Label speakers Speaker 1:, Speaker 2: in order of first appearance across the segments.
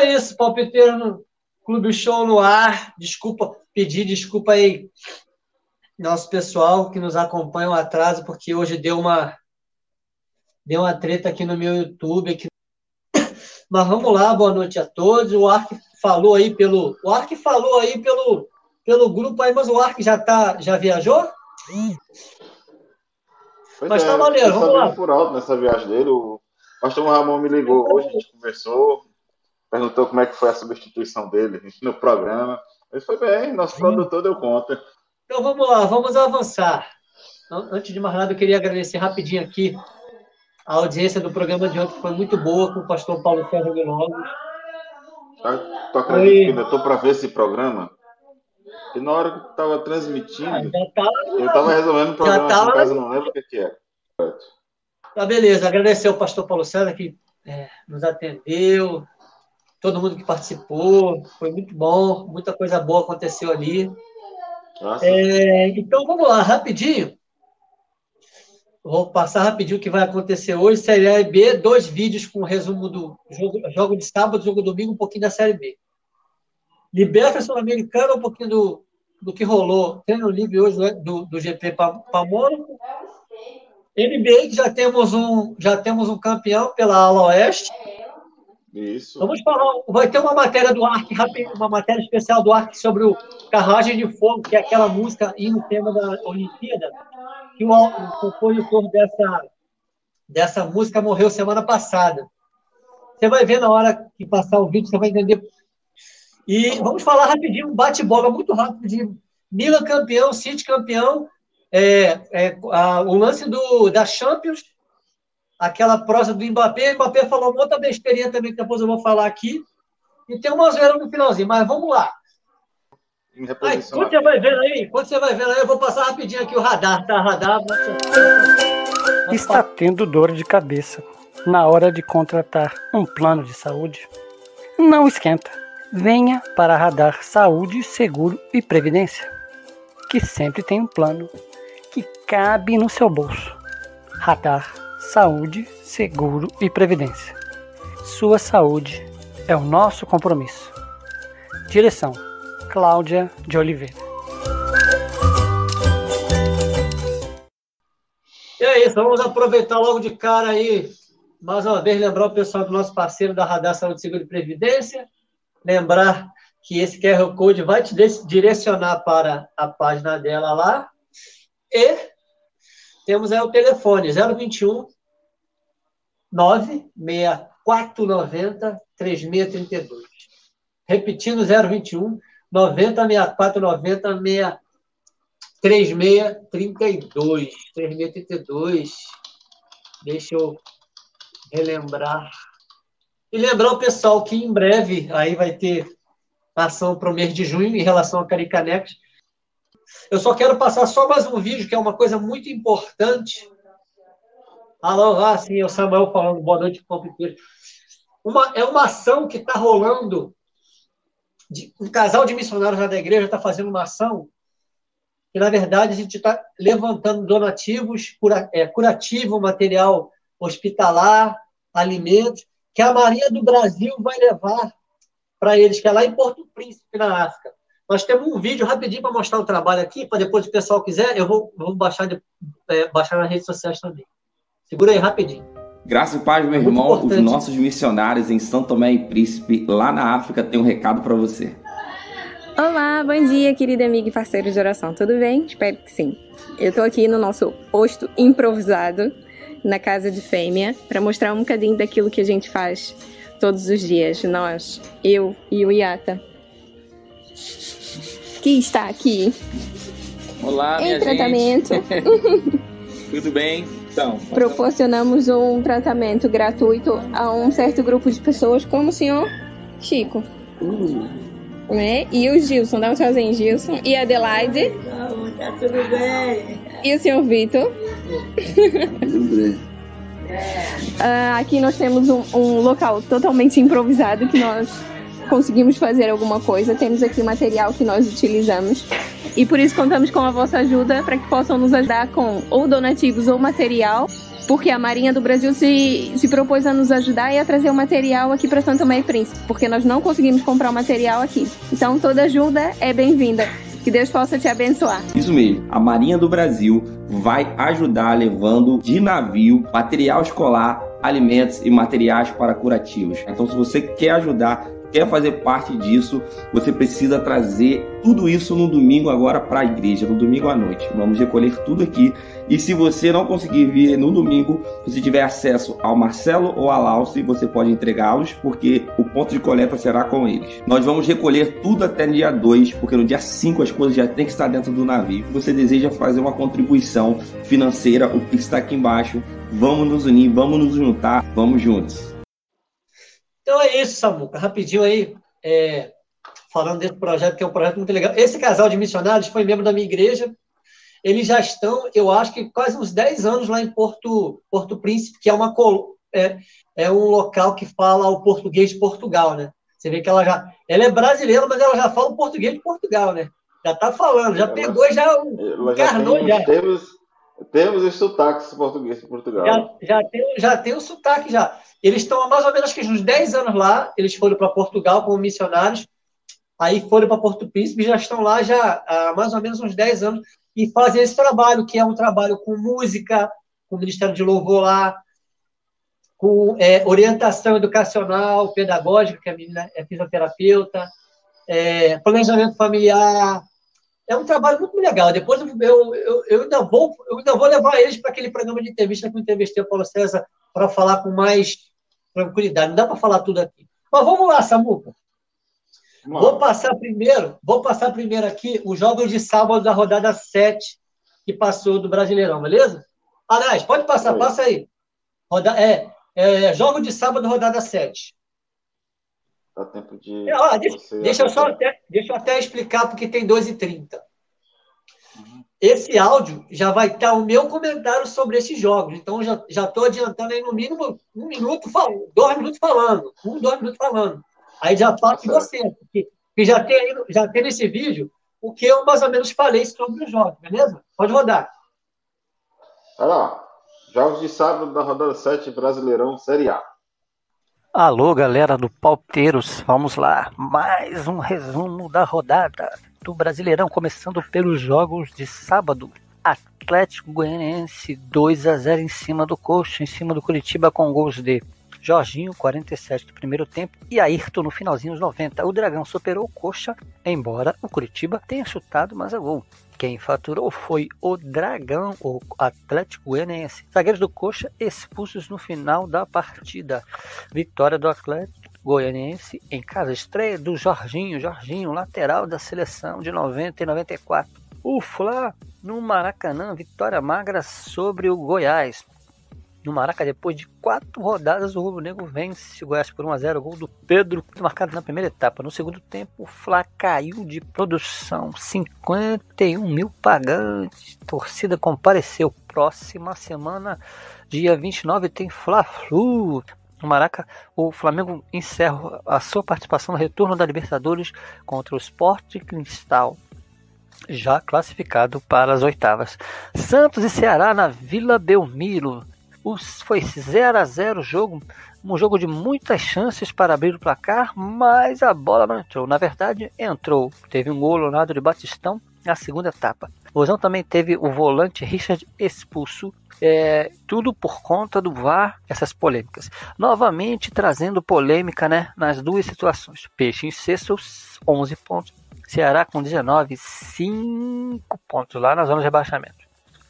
Speaker 1: é isso, palpiteiro no Clube Show no ar. Desculpa, pedir desculpa aí, nosso pessoal que nos acompanha o atraso, porque hoje deu uma deu uma treta aqui no meu YouTube. Aqui. Mas vamos lá, boa noite a todos. O Ark falou aí pelo. O Ark falou aí pelo, pelo grupo aí, mas o Ark já tá, já viajou?
Speaker 2: Pois mas tá é, tá maneiro, vamos lá. por alto nessa viagem dele. O pastor Ramon me ligou hoje, a gente conversou, perguntou como é que foi a substituição dele no programa. Ele foi bem, nosso Sim. produtor deu conta.
Speaker 1: Então vamos lá, vamos avançar. Antes de mais nada, eu queria agradecer rapidinho aqui a audiência do programa de ontem, que foi muito boa com o pastor Paulo Ferro Veloso.
Speaker 2: Tá, tu acredita que ainda estou para ver esse programa? E na hora que estava transmitindo, ah, tá, eu estava resolvendo o programa tá, em casa, não lembro o que, que era.
Speaker 1: Tá, beleza. Agradecer ao pastor Paulo César que é, nos atendeu, todo mundo que participou. Foi muito bom, muita coisa boa aconteceu ali. É, então vamos lá, rapidinho. Vou passar rapidinho o que vai acontecer hoje. Série B, dois vídeos com resumo do jogo, jogo de sábado, jogo domingo, um pouquinho da Série B. Liberta Sul-Americana, um pouquinho do, do que rolou. Treino livre hoje né, do, do GP para Mônaco. NBA, que já temos um, já temos um campeão pela ala oeste.
Speaker 2: Isso.
Speaker 1: Vamos falar, vai ter uma matéria do Ark, uma matéria especial do Ark sobre o Carruagem de Fogo, que é aquela música e no tema da Olimpíada, que o, o compositor dessa, dessa música morreu semana passada. Você vai ver na hora que passar o vídeo, você vai entender. E vamos falar rapidinho, um bate-bola muito rápido de Milan campeão, City campeão, é, é, a, o lance do, da Champions aquela prosa do Mbappé. O Mbappé falou uma outra besteirinha também, que depois eu vou falar aqui. E tem uma zoeira no finalzinho, mas vamos lá. Aí, quando você vai vendo aí, quando você vai vendo aí, eu vou passar rapidinho aqui o radar, tá? Radar.
Speaker 3: Está tendo dor de cabeça na hora de contratar um plano de saúde? Não esquenta. Venha para Radar Saúde, Seguro e Previdência, que sempre tem um plano que cabe no seu bolso. Radar saúde, seguro e previdência. Sua saúde é o nosso compromisso. Direção: Cláudia de Oliveira.
Speaker 1: E é isso, vamos aproveitar logo de cara aí, mais uma vez, lembrar o pessoal do nosso parceiro da Radar Saúde, Seguro e Previdência. Lembrar que esse QR Code vai te direcionar para a página dela lá. E temos aí o telefone 021 96490 3632. Repetindo, 021 90 64 90 3632. 3632. Deixa eu relembrar. E lembrar o pessoal que em breve aí vai ter ação para o mês de junho em relação a Caricanex. Eu só quero passar só mais um vídeo, que é uma coisa muito importante Alô, ah, sim, é o Samuel falando, boa noite, palpiteiro. Uma, é uma ação que está rolando. De, um casal de missionários lá da igreja está fazendo uma ação que, na verdade, a gente está levantando donativos, cura, é, curativo, material hospitalar, alimentos, que a Marinha do Brasil vai levar para eles, que é lá em Porto Príncipe, na África. Nós temos um vídeo rapidinho para mostrar o trabalho aqui, para depois, se o pessoal quiser, eu vou, vou baixar, é, baixar nas redes sociais também. Segura aí rapidinho.
Speaker 4: Graças e paz, meu Muito irmão. Importante. Os nossos missionários em São Tomé e Príncipe, lá na África, têm um recado para você.
Speaker 5: Olá, bom dia, querido amigo e parceiro de oração. Tudo bem? Espero que sim. Eu estou aqui no nosso posto improvisado na casa de fêmea para mostrar um bocadinho daquilo que a gente faz todos os dias. Nós, eu e o Iata, que está aqui
Speaker 6: Olá,
Speaker 5: em tratamento.
Speaker 6: Tudo bem?
Speaker 5: Então, proporcionamos um tratamento gratuito a um certo grupo de pessoas, como o senhor Chico. Uh. Né? E o Gilson, dá um tchauzinho, Gilson. E a Adelaide.
Speaker 7: tá tudo bem.
Speaker 5: E o senhor Vitor.
Speaker 7: Tudo bem.
Speaker 5: Uh, aqui nós temos um, um, local totalmente improvisado que nós conseguimos fazer alguma coisa. Temos aqui o material que nós utilizamos e por isso contamos com a vossa ajuda para que possam nos ajudar com ou donativos ou material porque a Marinha do Brasil se, se propôs a nos ajudar e a trazer o material aqui para Santo e Príncipe, porque nós não conseguimos comprar o material aqui. Então toda ajuda é bem-vinda. Que Deus possa te abençoar.
Speaker 4: Isso mesmo. A Marinha do Brasil vai ajudar levando de navio material escolar, alimentos e materiais para curativos. Então, se você quer ajudar, quer fazer parte disso, você precisa trazer tudo isso no domingo agora para a igreja, no domingo à noite. Vamos recolher tudo aqui. E se você não conseguir vir no domingo, se tiver acesso ao Marcelo ou ao Lauce, você pode entregá-los, porque o ponto de coleta será com eles. Nós vamos recolher tudo até dia 2, porque no dia 5 as coisas já têm que estar dentro do navio. Se você deseja fazer uma contribuição financeira, o que está aqui embaixo, vamos nos unir, vamos nos juntar, vamos juntos.
Speaker 1: Então é isso, Samuca. Rapidinho aí, é, falando desse projeto, que é um projeto muito legal. Esse casal de missionários foi membro da minha igreja. Eles já estão, eu acho que quase uns 10 anos lá em Porto, Porto Príncipe, que é, uma, é, é um local que fala o português de Portugal, né? Você vê que ela já. Ela é brasileira, mas ela já fala o português de Portugal, né? Já está falando, já ela, pegou, já
Speaker 2: encarnou já. Temos, temos os sotaques português de Portugal.
Speaker 1: Já, já, tem, já tem o sotaque já. Eles estão há mais ou menos que uns 10 anos lá, eles foram para Portugal como missionários, aí foram para Porto Príncipe, já estão lá já há mais ou menos uns 10 anos e fazem esse trabalho, que é um trabalho com música, com o Ministério de Louvor lá, com é, orientação educacional, pedagógica, que a menina é fisioterapeuta, é, planejamento familiar. É um trabalho muito legal. Depois eu, eu, eu, ainda, vou, eu ainda vou levar eles para aquele programa de entrevista que eu entrevistei o Paulo César para falar com mais tranquilidade. Não dá para falar tudo aqui. Mas vamos lá, Samuca. Vou passar primeiro, vou passar primeiro aqui os jogos de sábado da rodada 7 que passou do Brasileirão, beleza? Aliás, pode passar, Oi. passa aí. Roda, é, é, jogo de sábado, rodada 7.
Speaker 2: Dá tempo de.
Speaker 1: É, deixa, deixa, eu só até, deixa eu até explicar, porque tem 2h30. Esse áudio já vai estar o meu comentário sobre esses jogos. Então, já estou adiantando aí no mínimo um minuto, dois minutos falando. Um, dois minutos falando. Aí já falo de você, porque, já, tem, já tem nesse vídeo o que eu mais ou menos falei sobre os jogos, beleza? Pode rodar.
Speaker 2: Olha lá. Jogos de sábado da rodada 7 Brasileirão Série A.
Speaker 3: Alô, galera do Palpeiros, vamos lá. Mais um resumo da rodada do Brasileirão, começando pelos jogos de sábado. Atlético Goianiense 2 a 0 em cima do Coxa, em cima do Curitiba com gols de Jorginho, 47 do primeiro tempo, e Ayrton no finalzinho dos 90. O Dragão superou o Coxa, embora o Curitiba tenha chutado mais a gol. Quem faturou foi o Dragão, o Atlético Goianiense. Zagueiros do Coxa expulsos no final da partida. Vitória do Atlético Goianiense em casa. Estreia do Jorginho, Jorginho, lateral da seleção de 90 e 94. O Fla no Maracanã, vitória magra sobre o Goiás no Maraca, depois de quatro rodadas, o Rubro Negro vence o Goiás por 1x0. Gol do Pedro, marcado na primeira etapa. No segundo tempo, o Fla caiu de produção. 51 mil pagantes. Torcida compareceu. Próxima semana, dia 29, tem Fla-Flu. No Maraca, o Flamengo encerra a sua participação no retorno da Libertadores contra o Sport Cristal já classificado para as oitavas. Santos e Ceará na Vila Belmiro foi 0 a 0 o jogo, um jogo de muitas chances para abrir o placar, mas a bola não entrou. Na verdade, entrou. Teve um gol Leonardo de Batistão na segunda etapa. O Vozão também teve o volante Richard expulso. É, tudo por conta do VAR, essas polêmicas. Novamente trazendo polêmica né, nas duas situações. Peixe em sexto, 11 pontos. Ceará com 19, 5 pontos lá na zona de rebaixamento.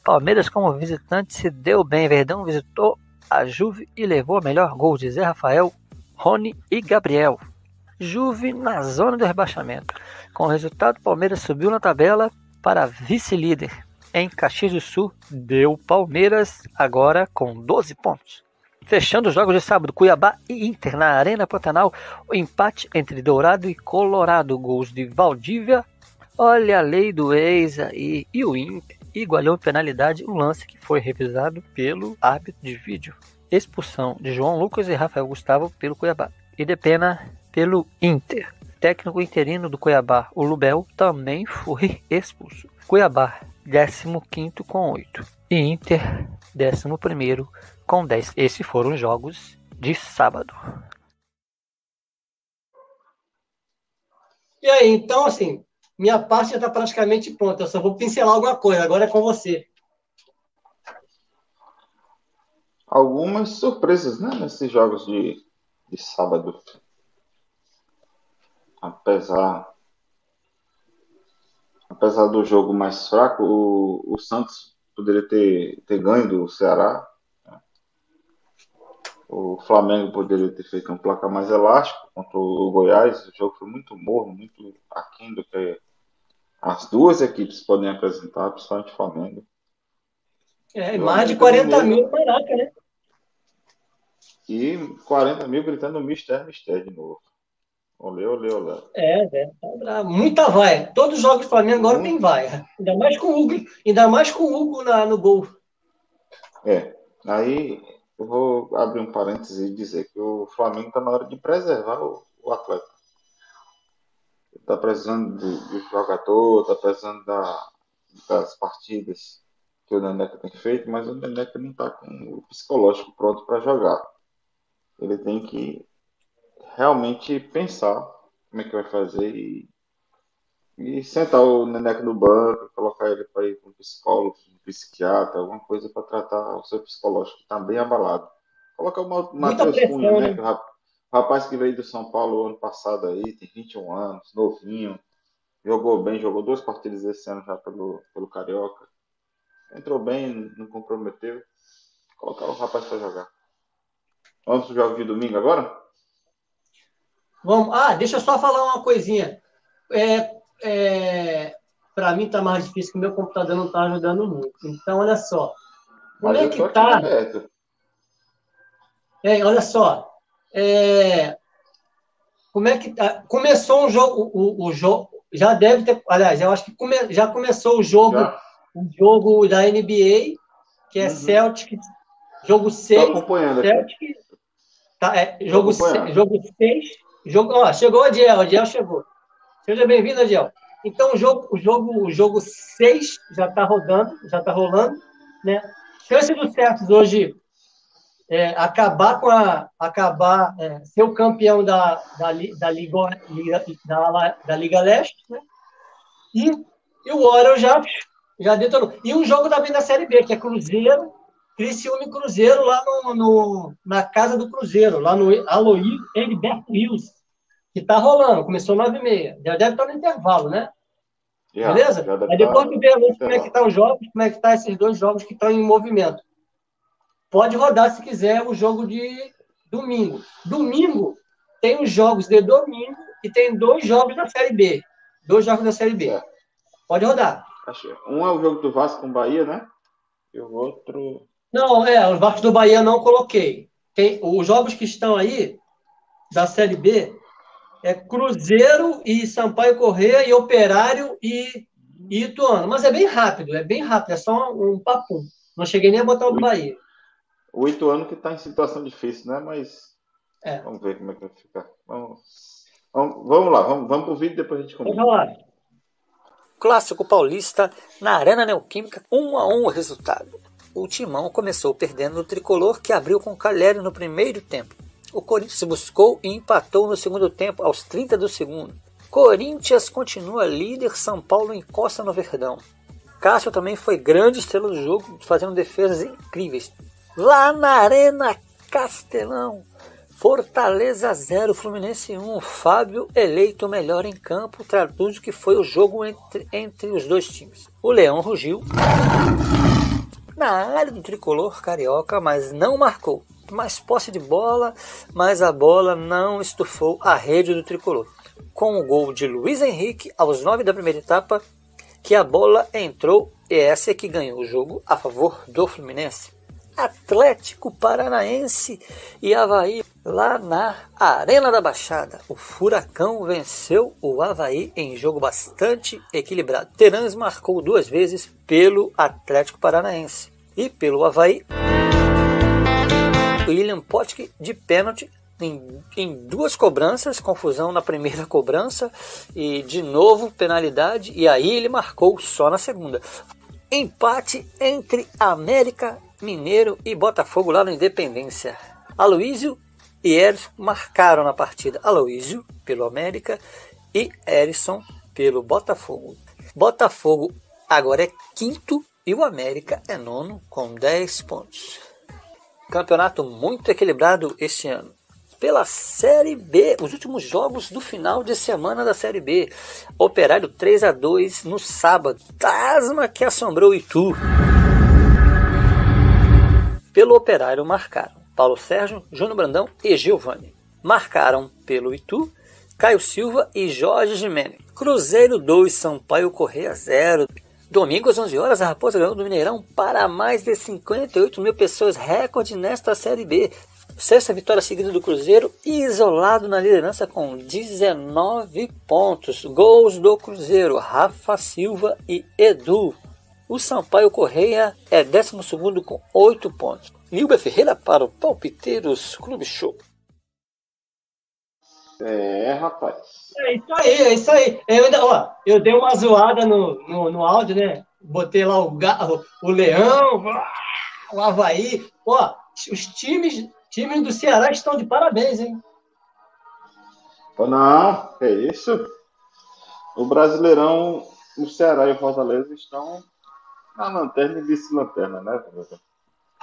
Speaker 3: Palmeiras, como visitante, se deu bem. Verdão visitou a Juve e levou a melhor gol de Zé Rafael, Rony e Gabriel. Juve na zona do rebaixamento. Com o resultado, Palmeiras subiu na tabela para vice-líder. Em Caxias do Sul, deu Palmeiras agora com 12 pontos. Fechando os jogos de sábado, Cuiabá e Inter na Arena Pantanal, o empate entre Dourado e Colorado, gols de Valdívia. Olha a lei do ex aí, e o Inter igualou penalidade o lance que foi revisado pelo árbitro de vídeo. Expulsão de João Lucas e Rafael Gustavo pelo Cuiabá. E de pena pelo Inter. Técnico interino do Cuiabá, o Lubel, também foi expulso. Cuiabá, 15 com 8. E Inter, 11 com 10. Esses foram os jogos de sábado.
Speaker 1: E aí, então, assim, minha parte já está praticamente pronta. Eu só vou pincelar alguma coisa. Agora é com você.
Speaker 2: Algumas surpresas, né? Nesses jogos de, de sábado. Apesar apesar do jogo mais fraco, o, o Santos poderia ter, ter ganho do Ceará. Né? O Flamengo poderia ter feito um placar mais elástico contra o Goiás. O jogo foi muito morno, muito aquém do que as duas equipes podem apresentar, principalmente o Flamengo.
Speaker 1: É, mais de 40 mil Maraca, né?
Speaker 2: E 40 mil gritando Mister, Mister de novo. Olê, olê, olê.
Speaker 1: É, é. Muita vai. Todos os jogos do Flamengo agora tem vai. Ainda mais com o Hugo, ainda mais com o Hugo na, no gol.
Speaker 2: É. Aí eu vou abrir um parênteses e dizer que o Flamengo está na hora de preservar o, o atleta. Está precisando do, jogador, está precisando da, das partidas que o Neneca tem feito, mas o Neneca não está com o psicológico pronto para jogar. Ele tem que realmente pensar como é que vai fazer e, e sentar o Neneco no banco, colocar ele para ir para um psicólogo, um psiquiatra, alguma coisa para tratar o seu psicológico, que está bem abalado. Colocar o Matheus Cunha, né, né? o rapaz que veio do São Paulo ano passado aí, tem 21 anos, novinho, jogou bem, jogou duas partidas esse ano já pelo, pelo Carioca. Entrou bem, não comprometeu. Colocar o rapaz para jogar. Vamos pro jogo de domingo agora?
Speaker 1: Vamos. Ah, deixa eu só falar uma coisinha. É, é, Para mim está mais difícil que meu computador não está ajudando muito. Então, olha só. Como Mas é que está? É, olha só. É, como é que tá? Começou um jogo, o, o, jogo já deve ter, aliás, eu acho que come, já começou o jogo, já. o jogo da NBA, que é uhum. Celtic, jogo 6.
Speaker 2: acompanhando
Speaker 1: Celtic, tá, é, jogo 6, jogo 6 Jogo, ó, chegou o Adiel, o Adiel chegou. Seja bem-vindo, Adiel. Então, o jogo, o jogo, o jogo 6 já está rodando, já está rolando, né? Chance do Certos hoje é, acabar com a acabar é, ser o campeão da, da, da, Liga, da, da Liga Leste, né? E, e o Warriors já já detonou. E um jogo também da Série B, que é Cruzeiro Criciúma e Cruzeiro lá no, no, na casa do Cruzeiro, lá no Aloysio Heriberto Rios, que tá rolando, começou 9h30. Já deve estar no intervalo, né? Yeah, Beleza? Aí depois tu vê como é que tá os jogos, como é que tá esses dois jogos que estão em movimento. Pode rodar se quiser o jogo de domingo. Domingo tem os jogos de domingo e tem dois jogos da Série B. Dois jogos da Série B. É. Pode rodar.
Speaker 2: Um é o jogo do Vasco com Bahia, né? E o outro.
Speaker 1: Não, é, os Vasco do Bahia não coloquei. Tem, os jogos que estão aí, da Série B, é Cruzeiro e Sampaio Correia e Operário e, e Ituano. Mas é bem rápido, é bem rápido, é só um, um papum. Não cheguei nem a botar o do Bahia.
Speaker 2: O Ituano que está em situação difícil, né? Mas é. vamos ver como é que vai ficar. Vamos, vamos, vamos lá, vamos, vamos para o vídeo depois a gente
Speaker 1: começa. Vamos lá.
Speaker 3: Clássico paulista na Arena Neoquímica, 1 um a 1 um o resultado o Timão começou perdendo no tricolor, que abriu com Caleri no primeiro tempo. O Corinthians buscou e empatou no segundo tempo, aos 30 do segundo. Corinthians continua líder, São Paulo encosta no Verdão. Cássio também foi grande estrela do jogo, fazendo defesas incríveis. Lá na Arena Castelão, Fortaleza 0, Fluminense 1. Fábio eleito melhor em campo, traduz o que foi o jogo entre, entre os dois times. O Leão rugiu na área do tricolor carioca, mas não marcou. Mais posse de bola, mas a bola não estufou a rede do tricolor. Com o gol de Luiz Henrique aos 9 da primeira etapa, que a bola entrou e essa é que ganhou o jogo a favor do Fluminense. Atlético Paranaense e Havaí lá na Arena da Baixada. O Furacão venceu o Havaí em jogo bastante equilibrado. Terãs marcou duas vezes pelo Atlético Paranaense e pelo Havaí. William Potke de pênalti em, em, duas cobranças, confusão na primeira cobrança e de novo penalidade, e aí ele marcou só na segunda. Empate entre América Mineiro e Botafogo lá no Independência. Aloísio e Erison marcaram na partida. Aloísio pelo América e Erison pelo Botafogo. Botafogo agora é quinto e o América é nono com 10 pontos. Campeonato muito equilibrado este ano. Pela Série B, os últimos jogos do final de semana da Série B. Operário 3 a 2 no sábado. Tasma que assombrou Itu. Pelo Operário marcaram Paulo Sérgio, Júnior Brandão e Giovanni. Marcaram pelo Itu Caio Silva e Jorge Gimenez. Cruzeiro 2, Sampaio Correia 0. Domingo às 11 horas, a Raposa ganhou do Mineirão para mais de 58 mil pessoas, recorde nesta Série B. Sexta vitória seguida do Cruzeiro, isolado na liderança com 19 pontos. Gols do Cruzeiro, Rafa Silva e Edu. O Sampaio Correia é 12 com 8 pontos. Nilber Ferreira para o Palpiteiros Clube Show.
Speaker 2: É, rapaz.
Speaker 1: É isso aí, é isso aí. Eu, ainda, ó, eu dei uma zoada no, no, no áudio, né? Botei lá o, o Leão, o Havaí. Ó, os times, times do Ceará estão de parabéns, hein?
Speaker 2: Não, é isso. O Brasileirão, o Ceará e o Fortaleza estão na lanterna e vice-lanterna, né?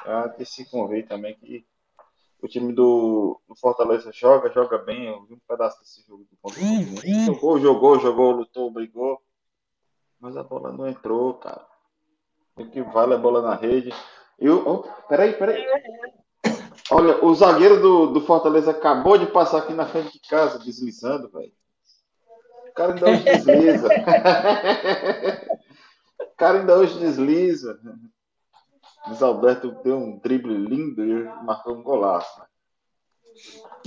Speaker 2: É de se convém também que o time do, do, Fortaleza joga, joga bem. Eu vi um pedaço desse jogo do contra Jogou, jogou, jogou, lutou, brigou. Mas a bola não entrou, cara. O que vale a bola na rede. E o. Oh, peraí, peraí. Olha, o zagueiro do, do Fortaleza acabou de passar aqui na frente de casa, deslizando, velho. O cara ainda desliza. o cara ainda hoje desliza. Luiz Alberto deu um drible lindo e marcou um golaço.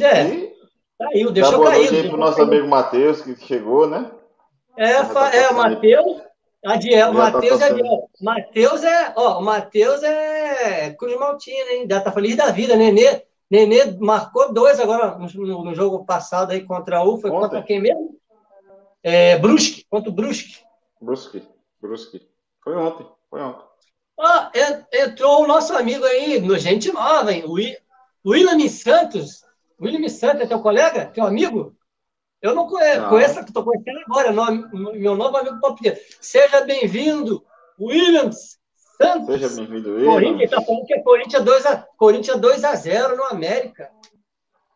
Speaker 1: É, e caiu, deixou boa cair.
Speaker 2: Noite para o nosso amigo Matheus, que chegou, né?
Speaker 1: É, tá é o Matheus. Adiel, Matheus tá Adiel. Matheus é, ó, o Matheus é Cruz Maltina, hein? Tá feliz da vida, Nenê. Nenê marcou dois agora no, no jogo passado aí contra o. Foi Ontem. contra quem mesmo? É, Brusque, contra o Brusque.
Speaker 2: Brusque, Brusque. Foi ontem, foi ontem.
Speaker 1: Ah, entrou o nosso amigo aí, no Gente Nova, hein? O William Santos. William Santos é teu colega? Teu amigo? Eu não conheço, não. conheço estou conhecendo agora, meu novo amigo palpiteiro. Seja bem-vindo, Williams Santos.
Speaker 2: Seja bem-vindo, Williams.
Speaker 1: Corinthians está falando que é Corinthians 2 a, Corinthians 2 a 0 no América.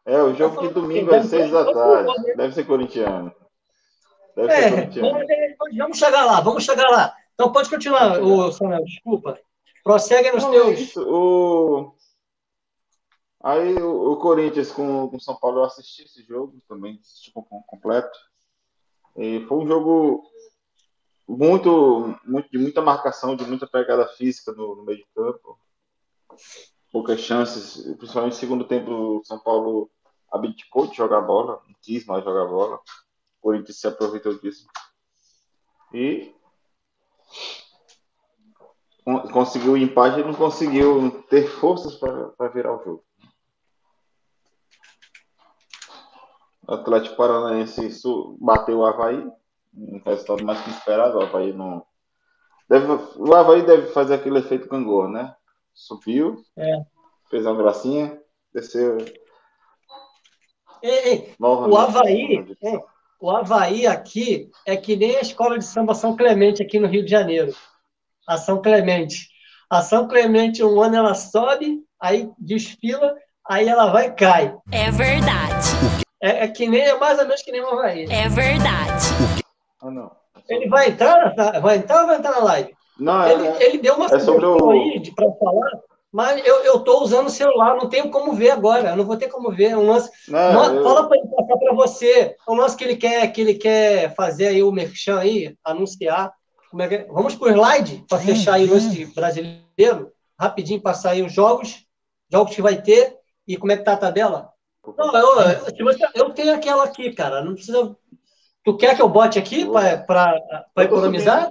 Speaker 2: É, o jogo tá de domingo às 6 da tarde. Deve ser corintiano. Deve é, ser corintiano.
Speaker 1: Vamos, vamos chegar lá, vamos chegar lá. Então pode continuar, o Samuel, desculpa. Prossegue nos Não, teus. Isso,
Speaker 2: o... Aí o, o Corinthians com o São Paulo eu assisti esse jogo também, assisti completo. E foi um jogo muito, muito de muita marcação, de muita pegada física no, no meio de campo. Poucas chances, principalmente no segundo tempo o São Paulo abdicou de jogar bola, não quis mais jogar bola. O Corinthians se aproveitou disso. E conseguiu o empate e não conseguiu ter forças para virar o jogo. O Atlético Paranaense bateu o Havaí, um resultado mais que esperado. O Havaí não. Deve, o Havaí deve fazer aquele efeito cangor, né? Subiu,
Speaker 1: é.
Speaker 2: fez uma gracinha, desceu.
Speaker 1: Ei, ei, o Havaí, é, o Havaí aqui é que nem a escola de samba São Clemente aqui no Rio de Janeiro. A São Clemente. A São Clemente, um ano ela sobe, aí desfila, aí ela vai e cai.
Speaker 5: É verdade.
Speaker 1: É, é que nem, é mais ou menos que nem o Havaí.
Speaker 5: É verdade.
Speaker 2: Ah, não.
Speaker 1: Ele vai entrar, vai entrar ou vai entrar na live?
Speaker 2: Não,
Speaker 1: ele, é, ele deu uma
Speaker 2: é sobre o...
Speaker 1: aí para falar mas eu estou usando o celular, não tenho como ver agora, eu não vou ter como ver. É um lance, não, eu... Fala para ele passar para você. É um lance que ele quer, que ele quer fazer aí o merchan aí, anunciar. É que... Vamos por slide para fechar aí o lance brasileiro, rapidinho passar aí os jogos, jogos que vai ter e como é que tá a tabela. Não, eu, eu tenho aquela aqui, cara. Não precisa. Tu quer que eu bote aqui para economizar?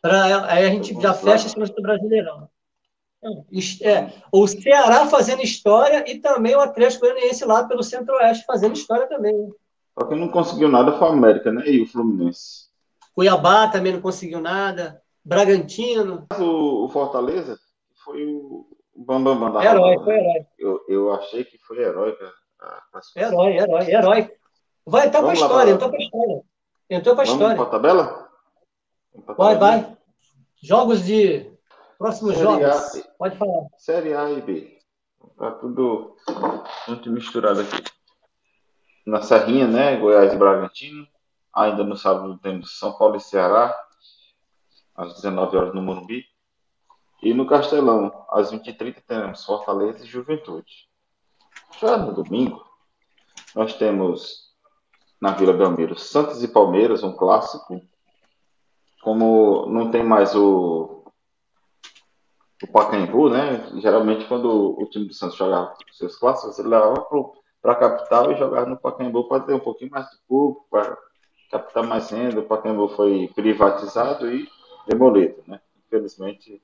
Speaker 1: Pra, aí a gente já fecha esse lance do Brasileirão. É, o Ceará fazendo história e também o Atlético Goianiense lá pelo Centro-Oeste fazendo história também.
Speaker 2: Só que não conseguiu nada foi o América, né? E o Fluminense.
Speaker 1: Cuiabá também não conseguiu nada. Bragantino.
Speaker 2: O, Fortaleza foi o, Bam, bam,
Speaker 1: da herói, foi herói.
Speaker 2: Eu, eu achei que foi herói.
Speaker 1: Herói, herói, herói. Vai entrar para a história, entrou para a história. Entrou para a história.
Speaker 2: Vamos para a tabela?
Speaker 1: Vai, vai. Jogos de. Próximos Série jogos. A... Pode falar.
Speaker 2: Série A e B. Tá tudo muito misturado aqui. Na Serrinha, né? Goiás e Bragantino. Ainda no sábado temos São Paulo e Ceará. Às 19 horas no Morumbi. E no Castelão, às 20h30, teremos Fortaleza e Juventude. Já no domingo, nós temos na Vila Belmiro Santos e Palmeiras, um clássico. Como não tem mais o, o Pacaembu, né? Geralmente, quando o time do Santos jogava seus clássicos, ele levava para a capital e jogava no Pacaembu para ter um pouquinho mais de público, para captar mais renda. O Pacaembu foi privatizado e demolido, né? Infelizmente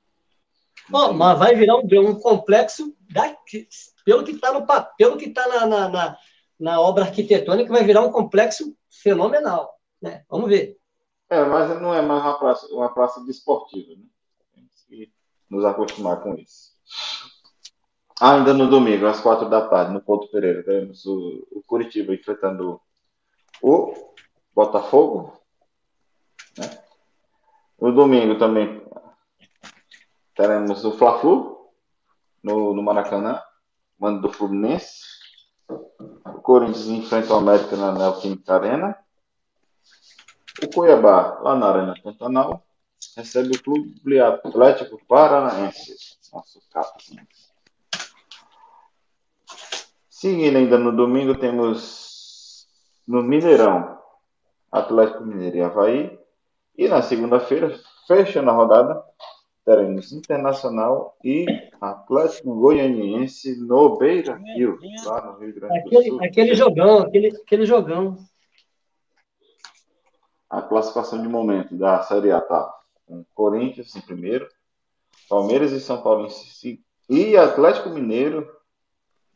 Speaker 1: Oh, mas vai virar um, um complexo daqui, pelo que está no pelo que está na, na, na, na, obra arquitetônica, vai virar um complexo fenomenal. Né? Vamos ver.
Speaker 2: É, mas não é mais uma praça, uma praça desportiva, né? Temos que nos acostumar com isso. Ainda no domingo, às quatro da tarde, no Porto Pereira, teremos o, o Curitiba enfrentando o Botafogo. Né? No domingo também, teremos o Fla-Flu no, no Maracanã, mando do Fluminense. O Corinthians enfrenta o América na Neoquímica Arena. O Cuiabá, lá na Arena Pantanal, recebe o Clube Atlético Paranaense. Nosso capinho. Seguindo ainda no domingo, temos no Mineirão, Atlético Mineiro e Havaí. E na segunda-feira, fecha na rodada, teremos Internacional e Atlético Goianiense no Beira Rio, lá no Rio Grande
Speaker 1: aquele,
Speaker 2: do Sul.
Speaker 1: Aquele jogão, aquele, aquele jogão.
Speaker 2: A classificação de momento da Série A está com Corinthians em primeiro, Palmeiras e São Paulo em segundo, e Atlético Mineiro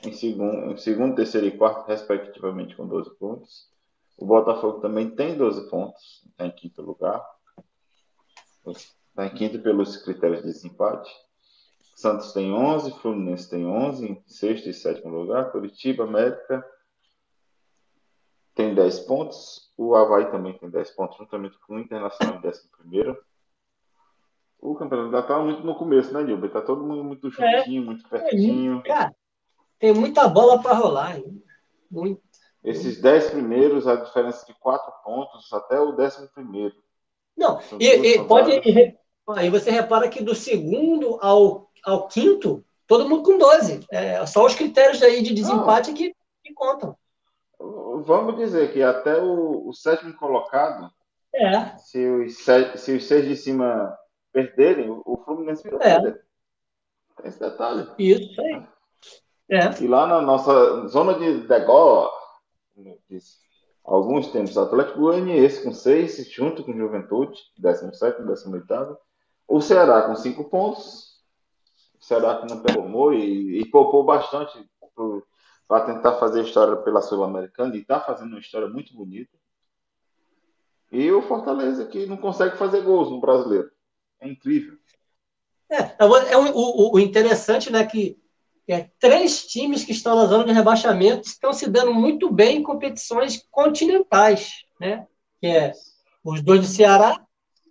Speaker 2: em segundo, em segundo, terceiro e quarto, respectivamente, com 12 pontos. O Botafogo também tem 12 pontos, está em quinto lugar. Está em quinto pelos critérios de desempate. Santos tem 11, Fluminense tem 11, em sexto e sétimo lugar. Curitiba, América tem 10 pontos. O Havaí também tem 10 pontos, juntamente com o Internacional em décimo primeiro. O campeonato já está muito no começo, né, Nilber? Está todo mundo muito é. juntinho, é, muito pertinho.
Speaker 1: Cara, tem muita bola para rolar. Muito.
Speaker 2: Esses 10 primeiros, a diferença de 4 pontos até o décimo primeiro.
Speaker 1: Não, e, e pode, Aí você repara que do segundo ao, ao quinto, todo mundo com 12. É, só os critérios aí de desempate que, que, contam.
Speaker 2: Vamos dizer que até o, o sétimo colocado,
Speaker 1: é.
Speaker 2: se, os se os seis de cima perderem, o Fluminense
Speaker 1: vai é. perder.
Speaker 2: Tem esse detalhe.
Speaker 1: Isso aí. É.
Speaker 2: E lá na nossa zona de como disse, alguns tempos, Atlético Goianiense com seis, junto com Juventude, 17 e 18 o Ceará com cinco pontos. O Ceará que não performou e, e poupou bastante para tentar fazer história pela Sul-Americana e está fazendo uma história muito bonita. E o Fortaleza que não consegue fazer gols no brasileiro. É incrível.
Speaker 1: É, é, o, o, o, interessante, né, que é, três times que estão na zona de rebaixamento estão se dando muito bem em competições continentais, né? Que é os dois do Ceará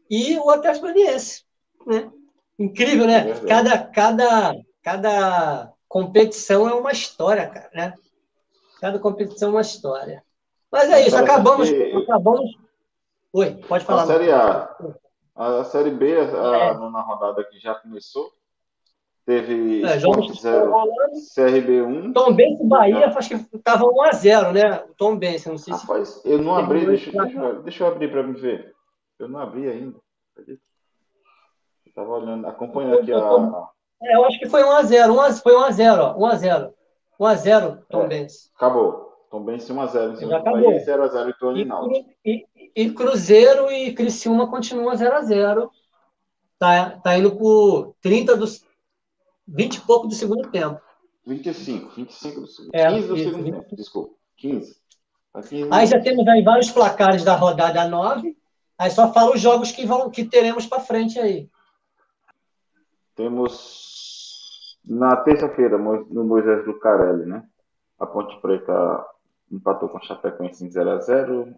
Speaker 1: e o Atlético Goianiense né? Incrível, né? É cada, cada, cada competição é uma história, cara, né? Cada competição é uma história. Mas é isso, acabamos, que... acabamos. Oi, pode falar.
Speaker 2: A Série A. A Série B, a é. nona rodada que já começou, teve é, Sport 0, CRB 1.
Speaker 1: Tom Benz Bahia, acho que estava 1x0, né? O Tom Benz, não sei
Speaker 2: Rapaz, se... eu não abri, deixa, deixa, deixa, eu abrir para me ver. Eu não abri ainda. Acredito. Estava olhando, acompanhando aqui a.
Speaker 1: É, eu acho que foi 1x0. Foi 1x0, 1x0. 1x0, Tom é, Benz.
Speaker 2: Acabou. Tom Benz 1x0 em
Speaker 1: cima do Bahia,
Speaker 2: 0x0 e Tony
Speaker 1: e, e Cruzeiro e Criciúma continuam 0x0. Tá, tá indo por 30 dos. 20 e pouco do segundo tempo.
Speaker 2: 25, 25 do segundo. É, 15 do isso, segundo 20. tempo, desculpa. 15.
Speaker 1: Aqui, aí já temos aí vários placares da rodada 9. Aí só fala os jogos que, vão, que teremos para frente aí.
Speaker 2: Temos Na terça-feira, no Moisés do Carelli, né? A Ponte Preta empatou com o Chapecoense em 0x0.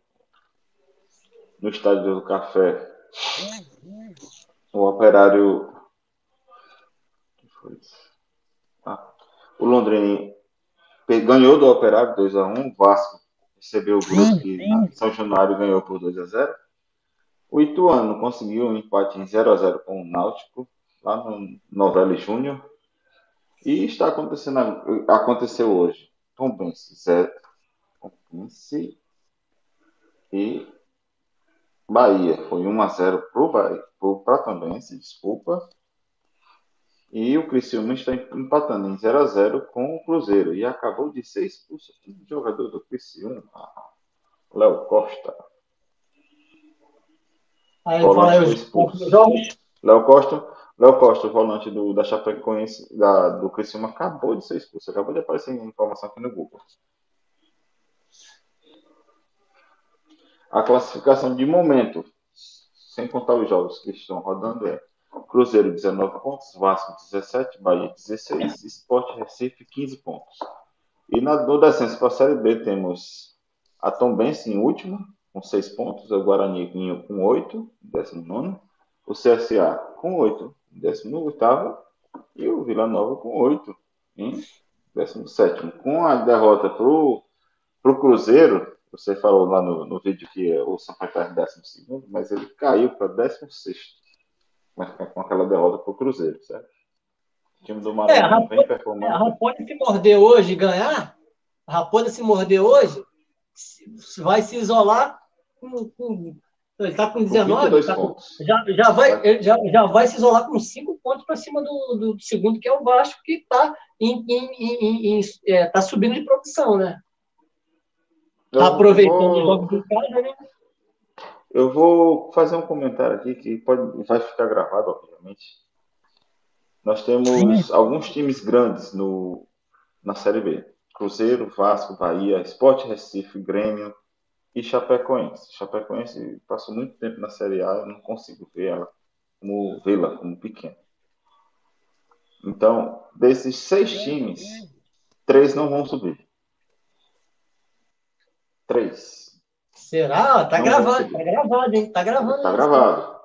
Speaker 2: No estádio do Café, o Operário. Ah, o Londrina ganhou do Operário 2x1. O Vasco recebeu o Brusque. São Januário ganhou por 2x0. O Ituano conseguiu um empate em 0x0 com o Náutico, lá no Novelli Júnior. E está acontecendo, aconteceu hoje. Tom Benz, 0. Tom Benz e Bahia. Foi 1x0 para Tom Benz, desculpa. E o Criciúma está empatando em 0x0 com o Cruzeiro. E acabou de ser expulso um jogador do Criciúma, Léo Costa.
Speaker 1: Aí fala os jogos.
Speaker 2: Léo Costa, Léo Costa, o volante do, da Chapecoense, da, do Criciúma, acabou de ser expulso. Acabou de aparecer a informação aqui no Google. A classificação de momento, sem contar os jogos que estão rodando, é Cruzeiro 19 pontos, Vasco 17, Bahia 16, Sport Recife 15 pontos. E na, no descenso para a Série B temos a Tombense em último, com 6 pontos, o Guarani com 8, 19, o CSA com 8, 18 e o Vila Nova com 8, em 17. Com a derrota para o Cruzeiro, você falou lá no, no vídeo que o Sampaio está em 12, mas ele caiu para 16 com aquela derrota para o Cruzeiro, certo? O time do Maranhão é, vem performando.
Speaker 1: É, a Raposa se morder hoje e ganhar, a Raposa se morder hoje, vai se isolar com, com ele está com 19, tá com, já, já, vai, já, já vai se isolar com 5 pontos para cima do, do, segundo, que é o Vasco, que está é, tá subindo de produção, né? Está aproveitando vou... o jogo do cara, né?
Speaker 2: Eu vou fazer um comentário aqui que pode, vai ficar gravado, obviamente. Nós temos Sim. alguns times grandes no, na Série B. Cruzeiro, Vasco, Bahia, Sport Recife, Grêmio, e Chapecoense. Chapecoense passou muito tempo na Série A, eu não consigo ver ela como vê-la como pequena. Então, desses seis times, três não vão subir. Três.
Speaker 1: Será? Tá não gravado, tá gravado, hein? Tá gravando.
Speaker 2: Tá gravado.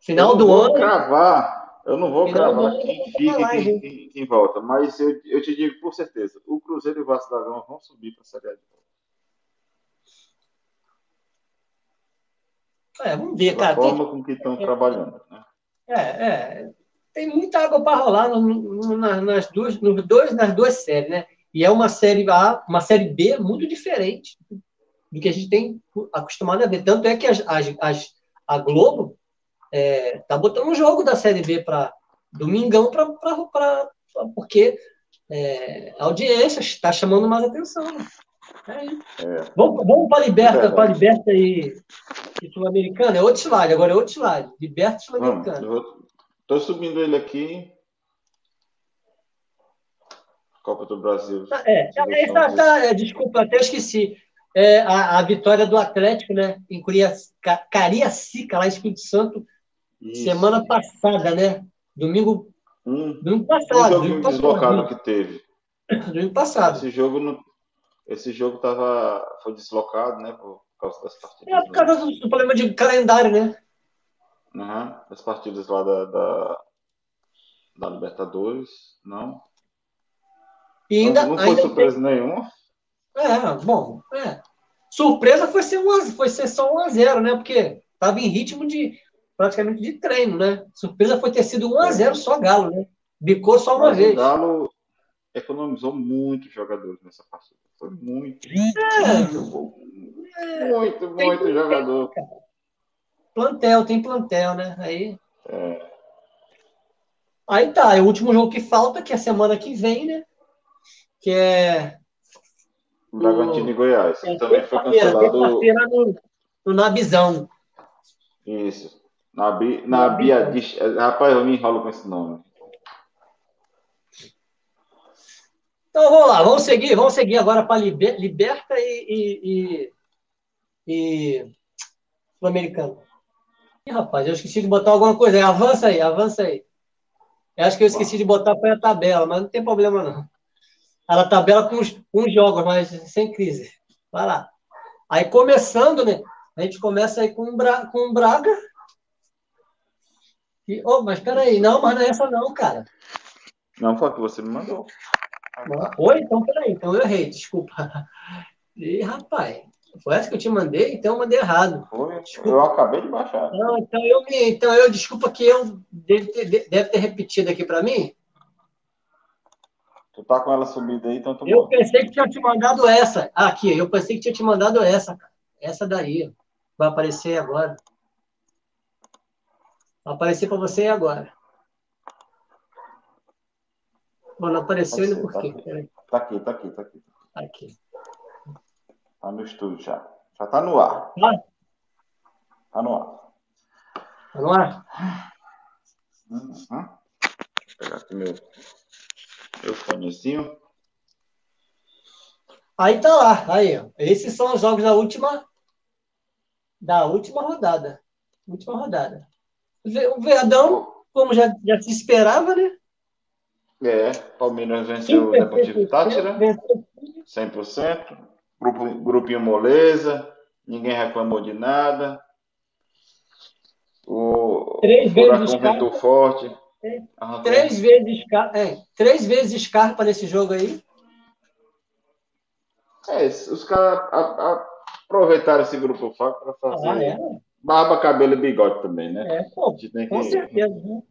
Speaker 1: Final do ano.
Speaker 2: Gravar, eu não vou Final gravar quem fica e quem, quem, volta, mas eu, eu te digo por certeza: o Cruzeiro e o Vasco da Gama vão subir para a Série A de volta.
Speaker 1: É, vamos ver, cara.
Speaker 2: A forma tem... com que estão é, trabalhando, né?
Speaker 1: É, é. Tem muita água para rolar no, no, nas, duas, nos dois, nas duas séries, né? E é uma série A, uma série B muito diferente do que a gente tem acostumado a ver. Tanto é que as, as, a Globo é, tá botando um jogo da série B para domingão para porque é, a audiência está chamando mais atenção. Né? É. Vamos, vamos para a Liberta, é para Liberta e, e Sul-Americana. É outro slide, agora é outro slide. Liberta e Sul-Americana.
Speaker 2: Estou subindo ele aqui. Copa do Brasil.
Speaker 1: Tá, é, é, tá, tá, é, desculpa, até esqueci. É, a, a, vitória do Atlético, né? Em Cariacica, Cariacica lá em Espírito Santo, Isso. semana passada, né? Domingo,
Speaker 2: hum,
Speaker 1: domingo passado.
Speaker 2: Um domingo deslocado que teve.
Speaker 1: Domingo passado.
Speaker 2: Esse jogo não, esse jogo tava, foi deslocado, né? Por causa das partidas.
Speaker 1: É, por causa do, do problema de calendário, né?
Speaker 2: Uhum, as partidas lá da, da, da Libertadores, não.
Speaker 1: E ainda,
Speaker 2: não, não foi
Speaker 1: ainda
Speaker 2: surpresa tem... nenhuma.
Speaker 1: É, bom, é. Surpresa foi ser, um, foi ser só 1x0, né? Porque tava em ritmo de praticamente de treino, né? Surpresa foi ter sido 1x0 só Galo, né? Bicou só uma
Speaker 2: Mas
Speaker 1: vez.
Speaker 2: O Galo economizou muitos jogadores nessa partida. Foi muito. É, muito, muito, muito jogador.
Speaker 1: Plantel, tem plantel, né? Aí.
Speaker 2: É.
Speaker 1: Aí tá, é o último jogo que falta, que é a semana que vem, né? Que é.
Speaker 2: Bragantino e Goiás. É, também foi cancelado.
Speaker 1: No, no Nabizão.
Speaker 2: Isso. Nabi, Nabia, rapaz, eu me enrolo com esse nome.
Speaker 1: Então vamos lá, vamos seguir, vamos seguir agora para liber, Liberta e, e, e, e Sul-Americano. Ih, rapaz, eu esqueci de botar alguma coisa aí. Avança aí, avança aí. Eu acho que eu esqueci de botar foi a tabela, mas não tem problema não. Ela tabela com os jogos, mas sem crise. Vai lá. Aí começando, né? A gente começa aí com, Bra com o Braga. E, oh, mas peraí, não, mas não é essa não, cara.
Speaker 2: Não, foi a que você me mandou.
Speaker 1: Oi? Então peraí, então eu errei, desculpa. Ih, rapaz. Foi essa que eu te mandei, então eu mandei errado.
Speaker 2: Foi, eu acabei de baixar.
Speaker 1: Não, então eu, então eu desculpa que eu deve ter, deve ter repetido aqui para mim.
Speaker 2: Tu tá com ela subida aí, então tu
Speaker 1: Eu pensei que tinha te mandado essa. Ah, aqui, eu pensei que tinha te mandado essa, cara. Essa daí. Vai aparecer agora. Vai aparecer para você agora. Bom, não apareceu ainda por quê?
Speaker 2: Tá aqui, tá aqui, tá aqui.
Speaker 1: Aqui.
Speaker 2: Tá no estúdio já. Já tá no ar.
Speaker 1: Tá?
Speaker 2: Tá no ar.
Speaker 1: Tá no ar?
Speaker 2: Uhum. Deixa eu pegar aqui meu, meu fonezinho.
Speaker 1: Aí tá lá, aí, ó. Esses são os jogos da última da última rodada. Última rodada. O Verdão, como já, já se esperava, né?
Speaker 2: É, Palmeiras venceu o Deportivo Tátira. 100%. Grupo, grupinho moleza, ninguém reclamou de nada. O
Speaker 1: três vezes
Speaker 2: ventou forte.
Speaker 1: É, três vezes, é, três vezes Scarpa nesse jogo aí.
Speaker 2: É, os caras aproveitaram esse grupo fraco para fazer ah, é? barba, cabelo e bigode também, né?
Speaker 1: É, pô, com que... certeza. Né?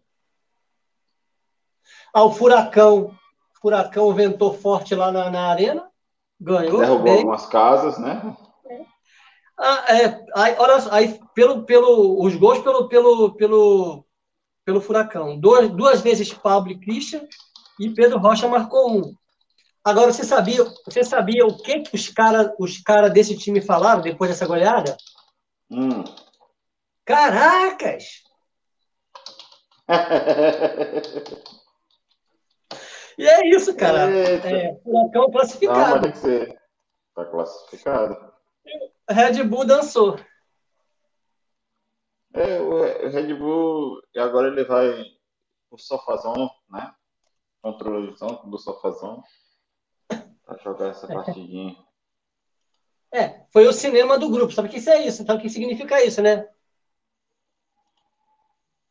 Speaker 1: Ah, o Furacão. Furacão ventou forte lá na, na arena. Ganhou.
Speaker 2: Derrubou bem. algumas casas, né?
Speaker 1: Ah, é, aí, olha aí, pelo, pelo, os gols pelo, pelo, pelo, pelo Furacão. Duas, duas vezes Pablo e Christian e Pedro Rocha marcou um. Agora, você sabia, você sabia o que, que os caras os cara desse time falaram depois dessa goleada?
Speaker 2: Hum.
Speaker 1: Caracas! E é isso, cara. É, Furacão classificado.
Speaker 2: Não, tem que ser. Tá classificado.
Speaker 1: Red Bull dançou.
Speaker 2: É, o Red Bull, agora ele vai o sofazão, né? Controlezão do sofazão. Pra jogar essa partidinha.
Speaker 1: É, foi o cinema do grupo. Sabe o que isso é isso? Sabe o que significa isso, né?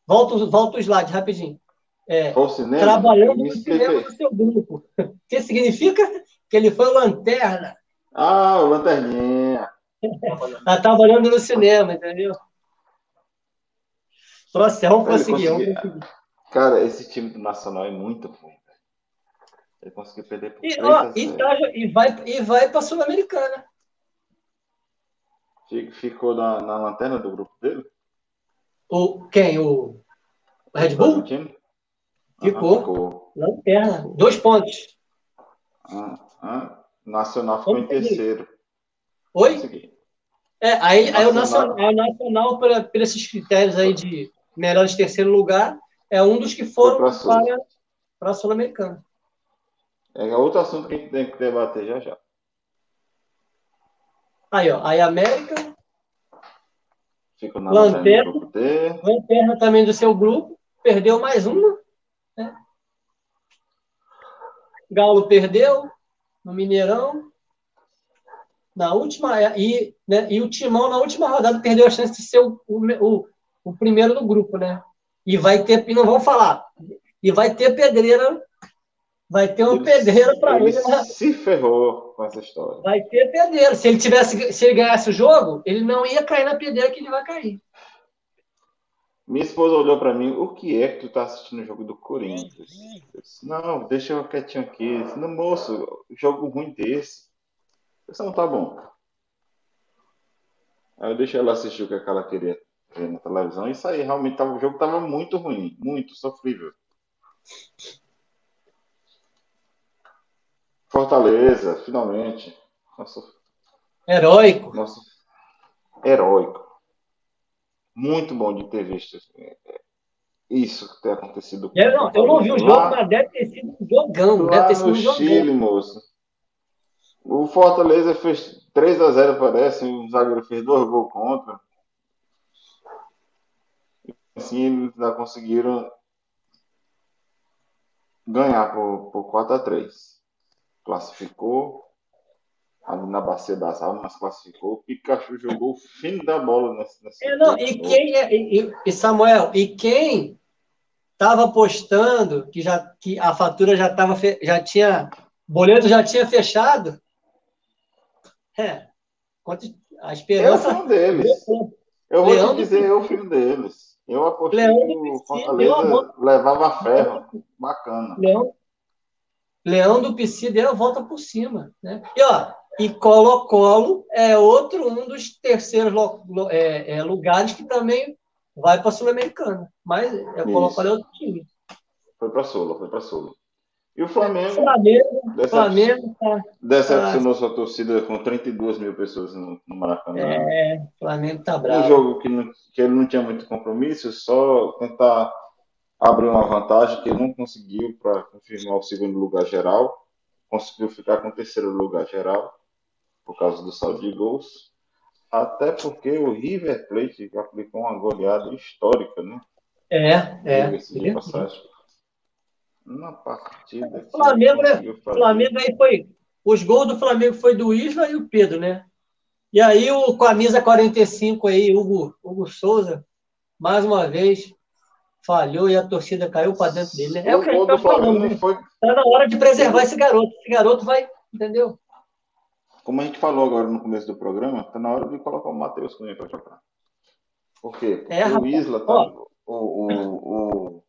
Speaker 1: Volta, volta o slide rapidinho. É, cinema, trabalhando no cinema do seu grupo. O que significa? Que ele foi o lanterna.
Speaker 2: Ah, o lanterninha.
Speaker 1: tá trabalhando no cinema, entendeu? Vamos conseguir, vamos conseguir.
Speaker 2: Cara, esse time do Nacional é muito ruim. Ele conseguiu perder por
Speaker 1: e, ó, e, tá, e vai, e vai para a Sul-Americana.
Speaker 2: Ficou na, na lanterna do grupo dele?
Speaker 1: O, quem? O, o Red Bull? Ficou. ficou. Lanterna. Dois pontos.
Speaker 2: Ah, ah. Nacional ficou em terceiro.
Speaker 1: Oi? É, aí, Nacional. aí o Nacional, aí o Nacional por, por esses critérios aí de melhores terceiro lugar, é um dos que foram para, a Sul-Americana.
Speaker 2: É outro assunto que a gente tem que debater já já.
Speaker 1: Aí, ó. Aí América.
Speaker 2: Fica na
Speaker 1: Lanterna. Lanterna também do seu grupo. Perdeu mais uma. Né? Galo perdeu no Mineirão. Na última. E, né, e o Timão, na última rodada, perdeu a chance de ser o, o, o primeiro do grupo, né? E vai ter. E não vão falar. E vai ter pedreira. Vai ter uma ele, pedreira para ele. ele
Speaker 2: né? Se ferrou com essa história.
Speaker 1: Vai ter pedreira. Se ele tivesse, se ele ganhasse o jogo, ele não ia cair na pedreira que ele vai cair.
Speaker 2: Minha esposa olhou para mim, o que é que tu tá assistindo o jogo do Corinthians? Eu disse, não, deixa eu quietinho aqui. Eu disse, não, moço, jogo ruim desse. Disse, não, tá bom. Aí eu deixei ela assistir o que, é ela queria na televisão e saí. Realmente tava, o jogo tava muito ruim, muito sofrível. Fortaleza, finalmente.
Speaker 1: Nossa. Heróico.
Speaker 2: Nossa. Heróico muito bom de ter visto é, é, isso que tem acontecido.
Speaker 1: Eu não, eu não vi o jogo, lá, mas deve ter sido um jogão. Deve ter sido no um jogão.
Speaker 2: Chile, moço. O Fortaleza fez 3 a 0 parece, o zagueiro fez dois gols contra. Assim, eles já conseguiram ganhar por, por 4 a 3 Classificou. Ali na Bacia das Almas classificou. O Pikachu jogou o fim da bola nesse. nesse
Speaker 1: é, não, e quem é, e, e, Samuel, e quem estava apostando que, já, que a fatura já estava já tinha. O boleto já tinha fechado. É. A esperança.
Speaker 2: Eu fui um deles. Eu vou Leandro te dizer, eu fui um deles. Eu apostei que o Fortaleza levava ferro. Bacana.
Speaker 1: Leão, Leão do PC deu a volta por cima. Né? E, ó, e Colo-Colo é outro um dos terceiros é, é, lugares que também vai para a Sul-Americana. Mas é Colo-Colo é outro time.
Speaker 2: Foi para a Sula, foi para a Sula. E o Flamengo.
Speaker 1: Flamengo, decep... Flamengo
Speaker 2: tá, decepcionou tá... sua torcida com 32 mil pessoas no, no Maracanã.
Speaker 1: É, o Flamengo tá bravo.
Speaker 2: Um jogo que, não, que ele não tinha muito compromisso, só tentar abrir uma vantagem que ele não conseguiu para confirmar o segundo lugar geral. Conseguiu ficar com o terceiro lugar geral, por causa do saldo de gols. Até porque o River Plate aplicou uma goleada histórica, né?
Speaker 1: É, é
Speaker 2: uma partida.
Speaker 1: O Flamengo, né? Flamengo aí foi. Os gols do Flamengo foi do Isla e o Pedro, né? E aí o camisa 45 aí, Hugo, Hugo Souza, mais uma vez, falhou e a torcida caiu para dentro dele. Né? É o que a gente está falando. Né? Foi... Tá na hora de preservar esse garoto. Esse garoto vai, entendeu?
Speaker 2: Como a gente falou agora no começo do programa, tá na hora de colocar o Matheus Cunha para jogar. Por quê? Porque é, o Isla tá. o, o, o,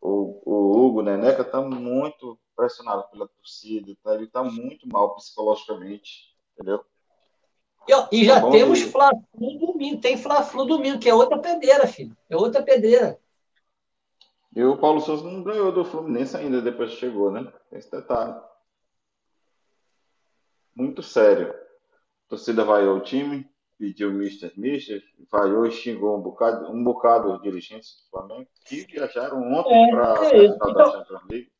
Speaker 2: o, o Hugo Neneca está muito pressionado pela torcida, tá? ele está muito mal psicologicamente, entendeu?
Speaker 1: E, e já tá temos Fla-Flu domingo, tem Fla-Flu domingo, que é outra pedeira, filho, é outra pedeira.
Speaker 2: E o Paulo Souza não ganhou do Fluminense ainda, depois que chegou, né? Esse detalhe. Muito sério. A torcida vaiou o time, pediu Mister Mister, falhou e xingou um bocado, um bocado os dirigentes do Flamengo que viajaram ontem é, para é a então, Champions League.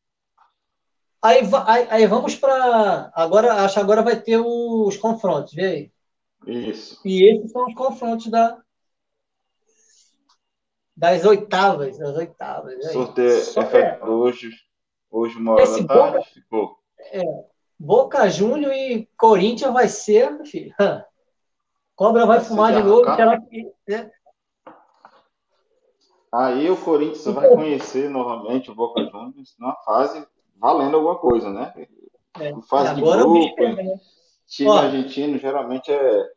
Speaker 1: Aí, aí, aí vamos para. Agora, acho que agora vai ter os confrontos, vê aí.
Speaker 2: Isso.
Speaker 1: E esses são os confrontos da, das oitavas. Das oitavas
Speaker 2: aí. Sorteio efetuado é, hoje, hoje uma hora da tarde. Boca, ficou.
Speaker 1: É, Boca Júnior e Corinthians vai ser, filho. Cobra vai fumar de novo, será que. Né?
Speaker 2: Aí o Corinthians vai conhecer novamente o Boca Juniors na fase valendo alguma coisa, né?
Speaker 1: É. Fase de grupo,
Speaker 2: né? time Ó, argentino geralmente é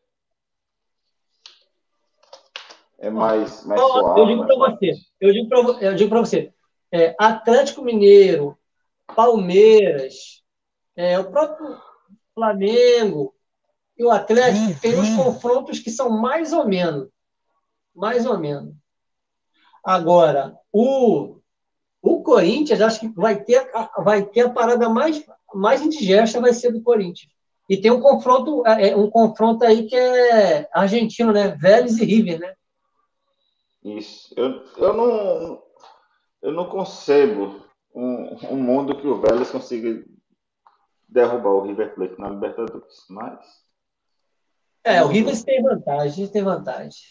Speaker 2: é mais, mais ó, suave.
Speaker 1: Eu digo para você, eu digo para eu digo para você, é, Atlético Mineiro, Palmeiras, é, o próprio Flamengo, e o Atlético uhum. tem uns confrontos que são mais ou menos. Mais ou menos. Agora, o, o Corinthians, acho que vai ter, vai ter a parada mais, mais indigesta, vai ser do Corinthians. E tem um confronto, é, é, um confronto aí que é argentino, né? Vélez e River, né?
Speaker 2: Isso. Eu, eu não eu não concebo um, um mundo que o Vélez consiga derrubar o River Plate na Libertadores, mas
Speaker 1: é, o Rivers tem vantagem, tem vantagem.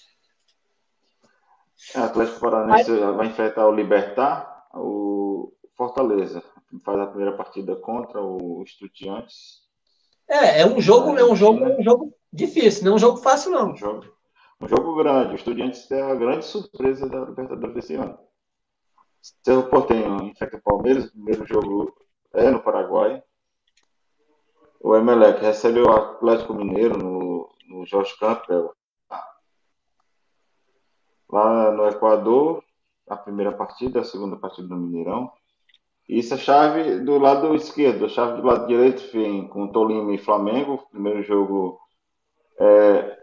Speaker 2: O Atlético Paranaense Aí... vai enfrentar o Libertar, o Fortaleza. Faz a primeira partida contra o Estudiantes.
Speaker 1: É, é um jogo, é um jogo, é um jogo difícil, não é um jogo fácil, não.
Speaker 2: Um jogo, um jogo grande. O Estudiantes é a grande surpresa da Libertadores desse ano. Cerro Portenho enfrenta o Palmeiras, o primeiro jogo é no Paraguai. O Emelec recebe o Atlético Mineiro no no Jorge Campbell. Lá no Equador, a primeira partida, a segunda partida do Mineirão. Isso é chave do lado esquerdo. A chave do lado direito vem com Tolima e Flamengo. Primeiro jogo é,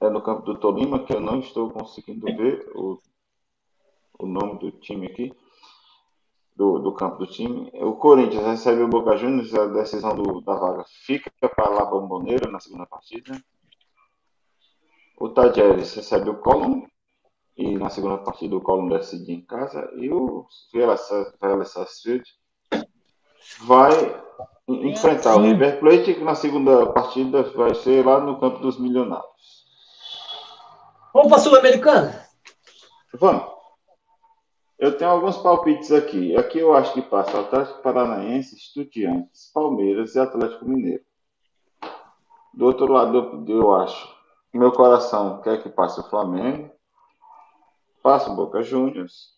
Speaker 2: é no campo do Tolima, que eu não estou conseguindo ver o, o nome do time aqui do, do campo do time. O Corinthians recebe o Boca Juniors, a decisão do, da vaga fica para lá Bomboneira na segunda partida. O Tajeres recebe o Colombo e na segunda partida o Colombo decide em casa. E o Vela Sarsfield vai enfrentar o River Plate, que na segunda partida vai ser lá no campo dos milionários.
Speaker 1: Vamos para a Sul-Americana?
Speaker 2: Vamos. Eu tenho alguns palpites aqui. Aqui eu acho que passa Atlético Paranaense, Estudiantes, Palmeiras e Atlético Mineiro. Do outro lado, eu acho. Meu coração quer que passe o Flamengo. Passa o Boca Juniors.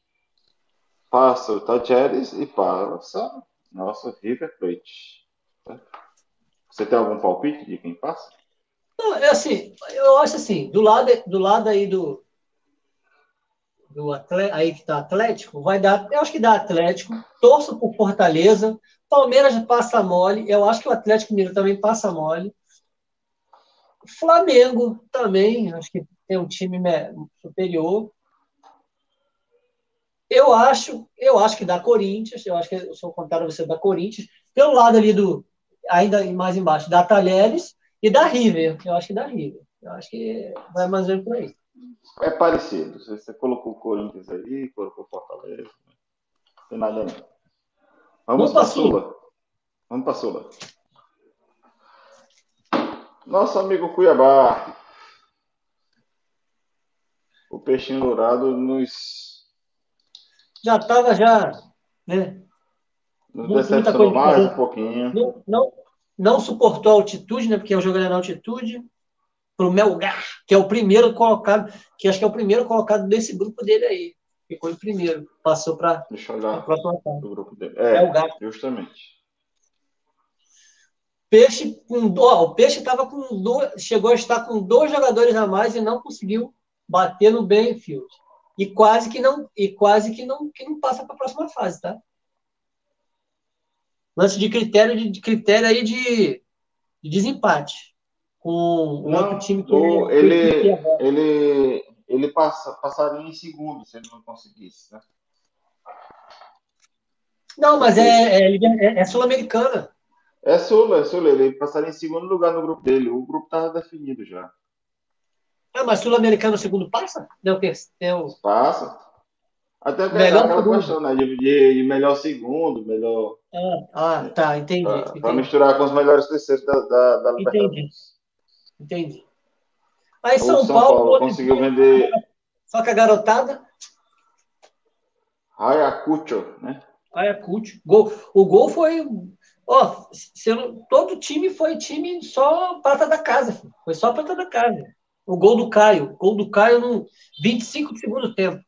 Speaker 2: Passa o Tajeres e passa nosso River Plate. Você tem algum palpite de quem passa?
Speaker 1: Não, é assim, eu acho assim, do lado, do lado aí do, do Atlético, aí que tá Atlético, vai dar, eu acho que dá Atlético, torço por Fortaleza, Palmeiras passa mole, eu acho que o Atlético Mineiro também passa mole. Flamengo também, acho que tem um time superior. Eu acho, eu acho que dá Corinthians, eu acho que eu sou contrário você da Corinthians, pelo lado ali do ainda mais embaixo, da Talheres e da River. Eu acho que da River. Eu acho que vai mais ver por aí.
Speaker 2: É parecido. Você colocou o Corinthians aí, colocou Fortaleza. Não tem nada não. Vamos, Vamos para Sula. Vamos para Sula. Nosso amigo Cuiabá. O peixinho dourado nos.
Speaker 1: Já estava já, né?
Speaker 2: Nos decepcionou mais um pouquinho.
Speaker 1: Não, não, não suportou a altitude, né? Porque é um jogo na altitude. Para o Melgar, que é o primeiro colocado, que acho que é o primeiro colocado desse grupo dele aí. Ficou em primeiro, passou para
Speaker 2: a próxima fase. Do grupo dele. É, Melgar. justamente.
Speaker 1: Peixe com ó, o Peixe estava com dois, chegou a estar com dois jogadores a mais e não conseguiu bater no Benfield. E quase que não e quase que não que não passa para a próxima fase, tá? lance de critério de, de critério aí de, de, desempate com o outro time
Speaker 2: que ele ele, ele ele passa, passaria em segundo se ele não conseguisse, né?
Speaker 1: Não, mas é, é, é, é sul-americana.
Speaker 2: É sul, é sul. Ele passaria em segundo lugar no grupo dele. O grupo estava definido já.
Speaker 1: Ah, mas sul-americano segundo passa? Não, tem, tem o...
Speaker 2: Passa. Até melhor aquela segundo. questão, né? De, de, melhor segundo, melhor.
Speaker 1: Ah, ah tá, entendi.
Speaker 2: Para misturar com os melhores terceiros da, da, da
Speaker 1: Entendi. Entendi. Aí São, São, Paulo, Paulo
Speaker 2: conseguiu vender.
Speaker 1: Só que a garotada.
Speaker 2: Ayacucho, né?
Speaker 1: Ayacucho. Gol. O gol foi. Ó, sendo, todo time foi time só prata da casa. Foi só prata da casa. O gol do Caio. O gol do Caio no 25 de segundo tempo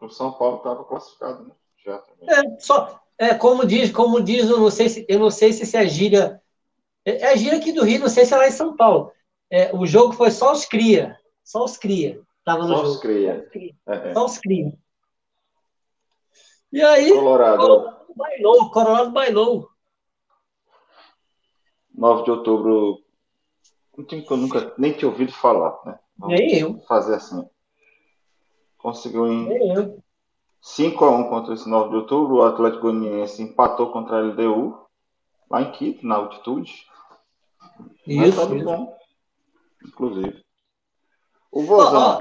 Speaker 2: o São Paulo estava classificado, né? Já também.
Speaker 1: É, só, é, como diz, como diz, eu não sei se, eu não sei se, se é gíria. É, é a gíria aqui do Rio, não sei se é lá em São Paulo. É, o jogo foi só os cria. Só os cria. Tava no
Speaker 2: só
Speaker 1: jogo.
Speaker 2: Os cria.
Speaker 1: É, é. Só os cria. E aí,
Speaker 2: Colorado.
Speaker 1: Colorado bailou, Colorado bailou.
Speaker 2: 9 de outubro, um time que eu nunca nem tinha ouvido falar, né?
Speaker 1: Vamos nem eu.
Speaker 2: Fazer assim. Conseguiu em 5 a 1 contra esse 9 de outubro. O Atlético Goianiense empatou contra a LDU, lá em Quito, na altitude.
Speaker 1: Isso, isso. bom,
Speaker 2: inclusive. O Vozão.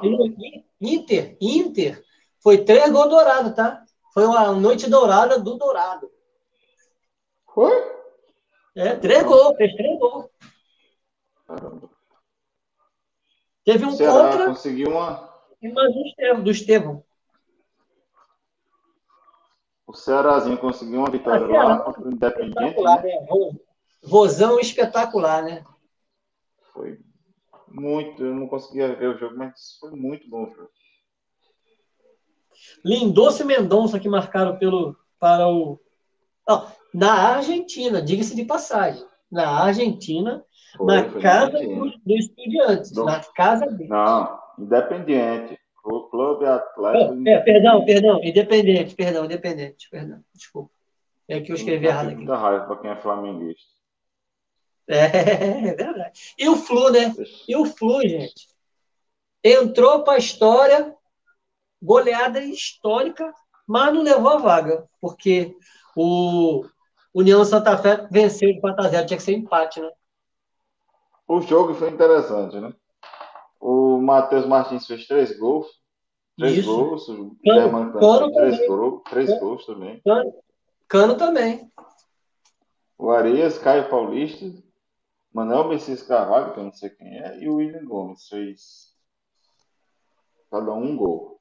Speaker 1: Inter, Inter, foi três gols dourados, tá? Foi uma noite dourada do Dourado.
Speaker 2: Foi?
Speaker 1: É, três gols, fez três gols. Caramba. Teve um
Speaker 2: Ceará contra. Conseguiu uma
Speaker 1: e mais do Estevão. Do Estevão.
Speaker 2: O Cearazinho conseguiu uma vitória ah, lá contra o Independente. Né?
Speaker 1: né? Vozão espetacular, né?
Speaker 2: Foi muito. Eu não conseguia ver o jogo, mas foi muito bom o jogo.
Speaker 1: Lindoso e Mendonça que marcaram pelo, para o. Não, na Argentina, diga-se de passagem. Na Argentina, foi, na foi casa dos do Estudiantes. Do... Na casa dele.
Speaker 2: Não, Independiente. O Clube Atlético.
Speaker 1: Oh, é, perdão, perdão. Independente, perdão, independente. Perdão, desculpa. É que eu escrevi errado aqui.
Speaker 2: Dá raiva para quem é flamenguista.
Speaker 1: É, é verdade. E o Flu, né? E o Flu, gente. Entrou para a história, goleada histórica, mas não levou a vaga, porque o União Santa Fé venceu de 4 a 0 tinha que ser empate, né?
Speaker 2: O jogo foi interessante, né? O Matheus Martins fez três gols. Três Isso. gols. O Cano, Cano três, gols, três Cano, gols também.
Speaker 1: Cano, Cano também.
Speaker 2: O Arias, Caio Paulista, Manuel Messias Carvalho, que eu não sei quem é, e o William Gomes fez cada um, gol.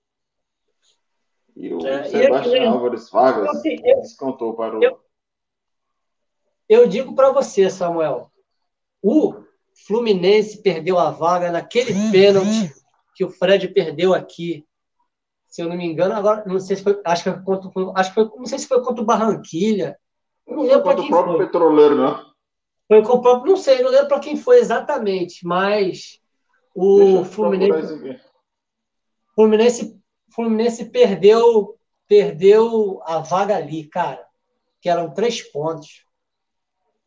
Speaker 2: E o é, Sebastião eu, Álvares Vargas eu, descontou para o.
Speaker 1: Eu, eu digo para você, Samuel, o Fluminense perdeu a vaga naquele pênalti que o Fred perdeu aqui. Se eu não me engano, agora não sei se foi, acho que foi contra, acho que foi, não sei se foi contra o Barranquilha.
Speaker 2: Não lembro para quem o próprio foi. petroleiro, não.
Speaker 1: Foi com o próprio, não sei, não lembro para quem foi exatamente, mas o Fluminense, Fluminense, Fluminense perdeu, perdeu a vaga ali, cara, que eram três pontos.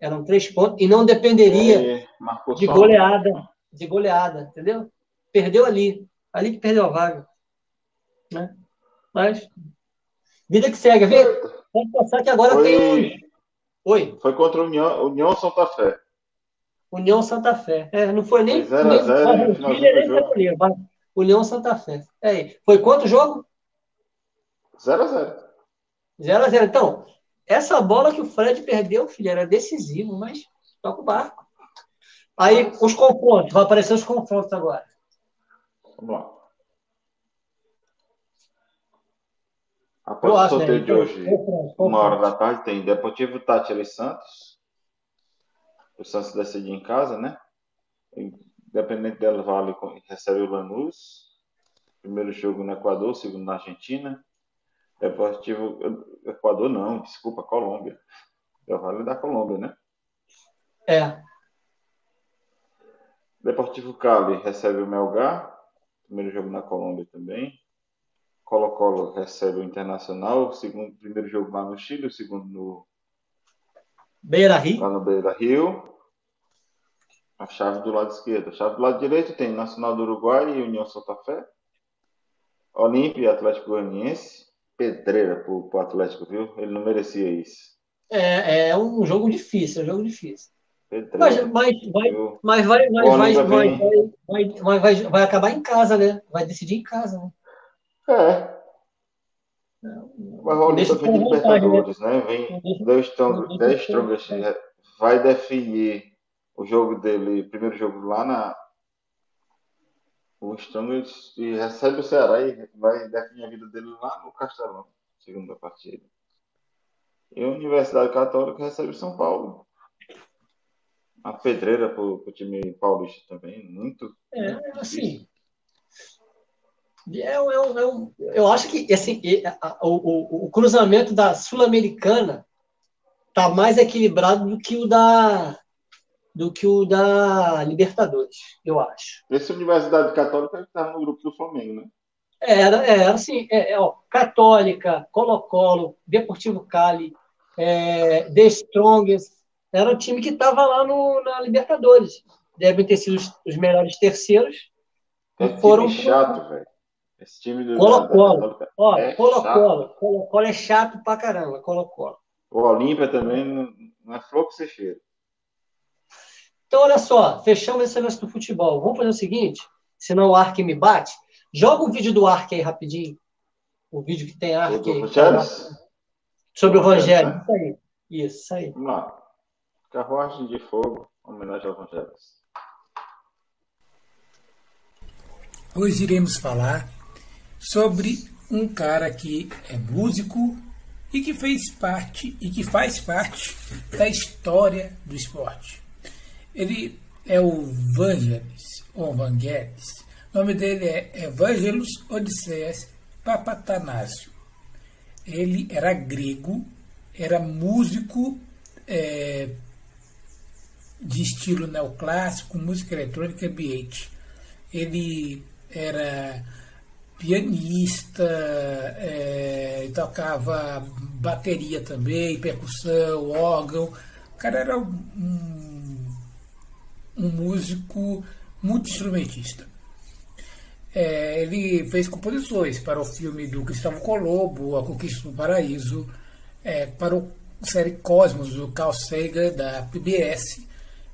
Speaker 1: Eram três pontos e não dependeria de goleada, de goleada, entendeu? Perdeu ali, ali que perdeu a vaga, né? Mas vida que segue, vê? Vamos passar que agora
Speaker 2: Foi...
Speaker 1: tem
Speaker 2: Oi. Foi contra o União, União Santa Fé.
Speaker 1: União Santa Fé. É, não foi nem. 0x0 União Santa Fé. É, foi quanto o jogo?
Speaker 2: 0x0.
Speaker 1: 0x0. Então, essa bola que o Fred perdeu, filho, era decisivo, mas toca o barco. Aí, os confrontos. Vai aparecer os confrontos agora.
Speaker 2: Vamos lá. Após o sorteio né? de hoje, uma hora da tarde, tem Deportivo Tátira e Santos. O Santos decide em casa, né? Independente del Vale recebe o Lanús. Primeiro jogo no Equador, segundo na Argentina. Deportivo. Equador não, desculpa, Colômbia. Del Vale é da Colômbia, né?
Speaker 1: É.
Speaker 2: Deportivo Cali recebe o Melgar. Primeiro jogo na Colômbia também. Colo-Colo recebe o Internacional, o segundo, primeiro jogo lá no Chile, o segundo no
Speaker 1: Beira Rio.
Speaker 2: Lá no Beira Rio. A chave do lado esquerdo. A chave do lado direito tem Nacional do Uruguai e União Santa Fé. Olímpia e Atlético Goianiense. Pedreira pro, pro Atlético, viu? Ele não merecia isso.
Speaker 1: É, é um jogo difícil, é um jogo difícil. Mas, mas, vai, mas vai, mas vai, vai, vai, vai, vai acabar em casa, né? Vai decidir em casa, né?
Speaker 2: É. Mas o Olímpia vem de Libertadores, né? Vem The Strongest, vai definir o jogo dele, primeiro jogo lá na o Strongest e recebe o Ceará e vai definir a vida dele lá no Castelão, segunda partida. E a Universidade Católica recebe o São Paulo. A pedreira para o time paulista também, muito.
Speaker 1: É, muito assim. É, é, é, eu acho que assim, o, o, o cruzamento da Sul-Americana está mais equilibrado do que o da do que o da Libertadores, eu acho.
Speaker 2: Esse Universidade Católica estava no grupo do Flamengo, né?
Speaker 1: Era, era assim, é, é, ó, Católica, Colo-Colo, Deportivo Cali, é, The Strongest, era o time que estava lá no, na Libertadores. Devem ter sido os, os melhores terceiros.
Speaker 2: É foram chato, velho. Esse time do.
Speaker 1: Colo-Colo. Ó, é Colo-Colo. Colo-Colo é chato pra caramba. Colo-Colo.
Speaker 2: O Olímpia também não é flor que você cheira.
Speaker 1: Então, olha só. Fechamos esse negócio do futebol. Vamos fazer o seguinte: senão o Ark me bate. Joga o vídeo do Ark aí rapidinho. O vídeo que tem Ark aí. Sobre o Evangelho. Né? Isso aí. Isso, isso aí.
Speaker 2: Vamos lá. Carruagem de Fogo, homenagem ao Evangelho.
Speaker 8: Hoje iremos falar sobre um cara que é músico e que fez parte e que faz parte da história do esporte. Ele é o Vangelis, ou Vangelis. O nome dele é Evangelos Odisseias Papatanásio. Ele era grego, era músico é, de estilo neoclássico, música eletrônica ambiente. Ele era pianista, é, tocava bateria também, percussão, órgão. O cara era um, um músico multi-instrumentista. É, ele fez composições para o filme do Cristóvão Colombo, A Conquista do Paraíso, é, para a série Cosmos, do Carl Sagan, da PBS,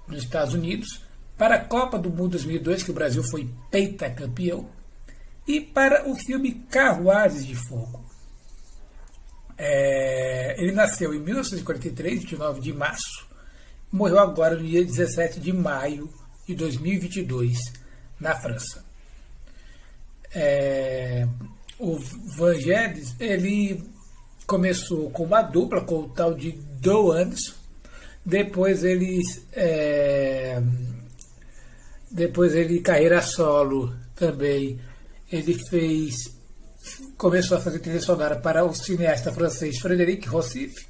Speaker 8: nos Estados Unidos, para a Copa do Mundo 2002, que o Brasil foi campeão e para o filme Carruazes de Fogo. É, ele nasceu em 1943, 29 de março, morreu agora no dia 17 de maio de 2022, na França. É, o Vangelis, ele começou com uma dupla com o tal de Anderson, depois ele é, depois ele carreira solo também ele fez começou a fazer trilha sonora para o cineasta francês Frédéric Rossif.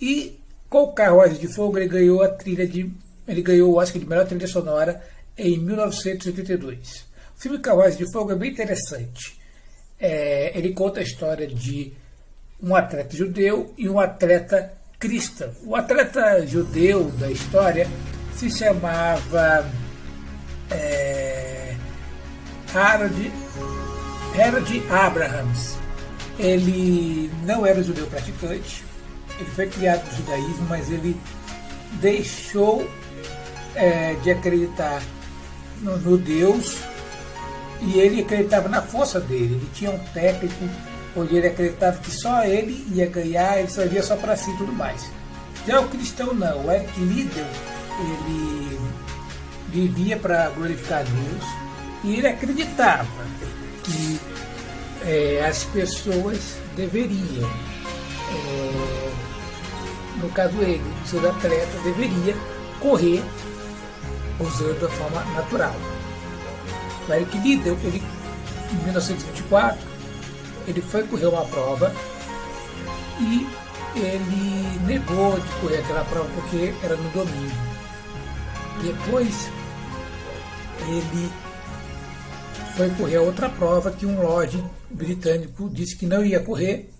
Speaker 8: E com o Carruagem de Fogo ele ganhou a trilha de ele ganhou o Oscar de melhor trilha sonora em 1982 o filme Carruagem de Fogo é bem interessante. É, ele conta a história de um atleta judeu e um atleta cristão. O atleta judeu da história se chamava é, Harold, Harold Abrahams. Ele não era judeu praticante, ele foi criado no judaísmo, mas ele deixou é, de acreditar no, no Deus e ele acreditava na força dele. Ele tinha um técnico onde ele acreditava que só ele ia ganhar, ele só via só para si e tudo mais. Já o cristão não, o Eric Liddell, ele vivia para glorificar Deus e ele acreditava que é, as pessoas deveriam, é, no caso ele, o atleta, deveria correr usando a forma natural. O Eric Liddell, ele, em 1924, ele foi correr uma prova e ele negou de correr aquela prova porque era no domingo. Depois ele foi correr outra prova que um lodge britânico disse que não ia correr,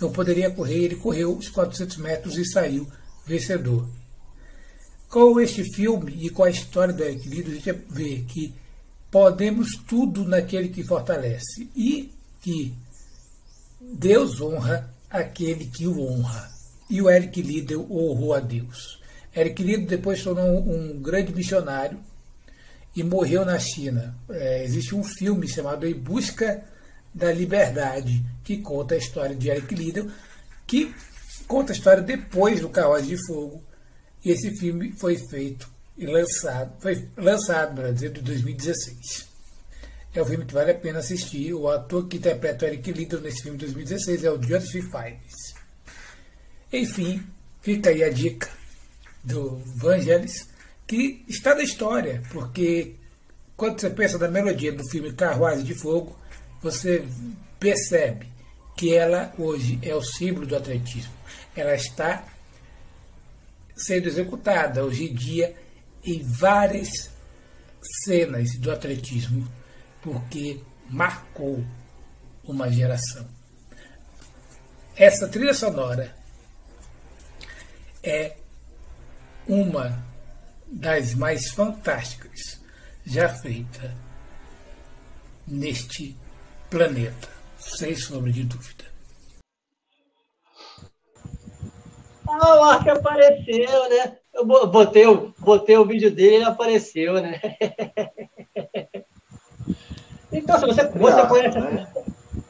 Speaker 8: não poderia correr, ele correu os 400 metros e saiu vencedor. Com este filme e com a história do Eric Lido, a gente vê que podemos tudo naquele que fortalece. E que Deus honra aquele que o honra. E o Eric Liddell honrou a Deus. Eric Liddell depois tornou um grande missionário e morreu na China. É, existe um filme chamado Em Busca da Liberdade, que conta a história de Eric Liddell, que conta a história depois do Carruagem de Fogo. E esse filme foi feito e lançado, foi lançado, melhor dizer, em 2016. É um filme que vale a pena assistir. O ator que interpreta o Eric Liddell nesse filme de 2016 é o Joseph Fiennes. Enfim, fica aí a dica do Vangelis, que está na história, porque quando você pensa na melodia do filme Carruagem de Fogo, você percebe que ela hoje é o símbolo do atletismo. Ela está sendo executada hoje em dia em várias cenas do atletismo porque marcou uma geração. Essa trilha sonora é uma das mais fantásticas já feita neste planeta, sem sombra de dúvida.
Speaker 1: Ah, o Ark apareceu, né? Eu botei, botei o vídeo dele e ele apareceu, né? Então, se você, você conhece. Né?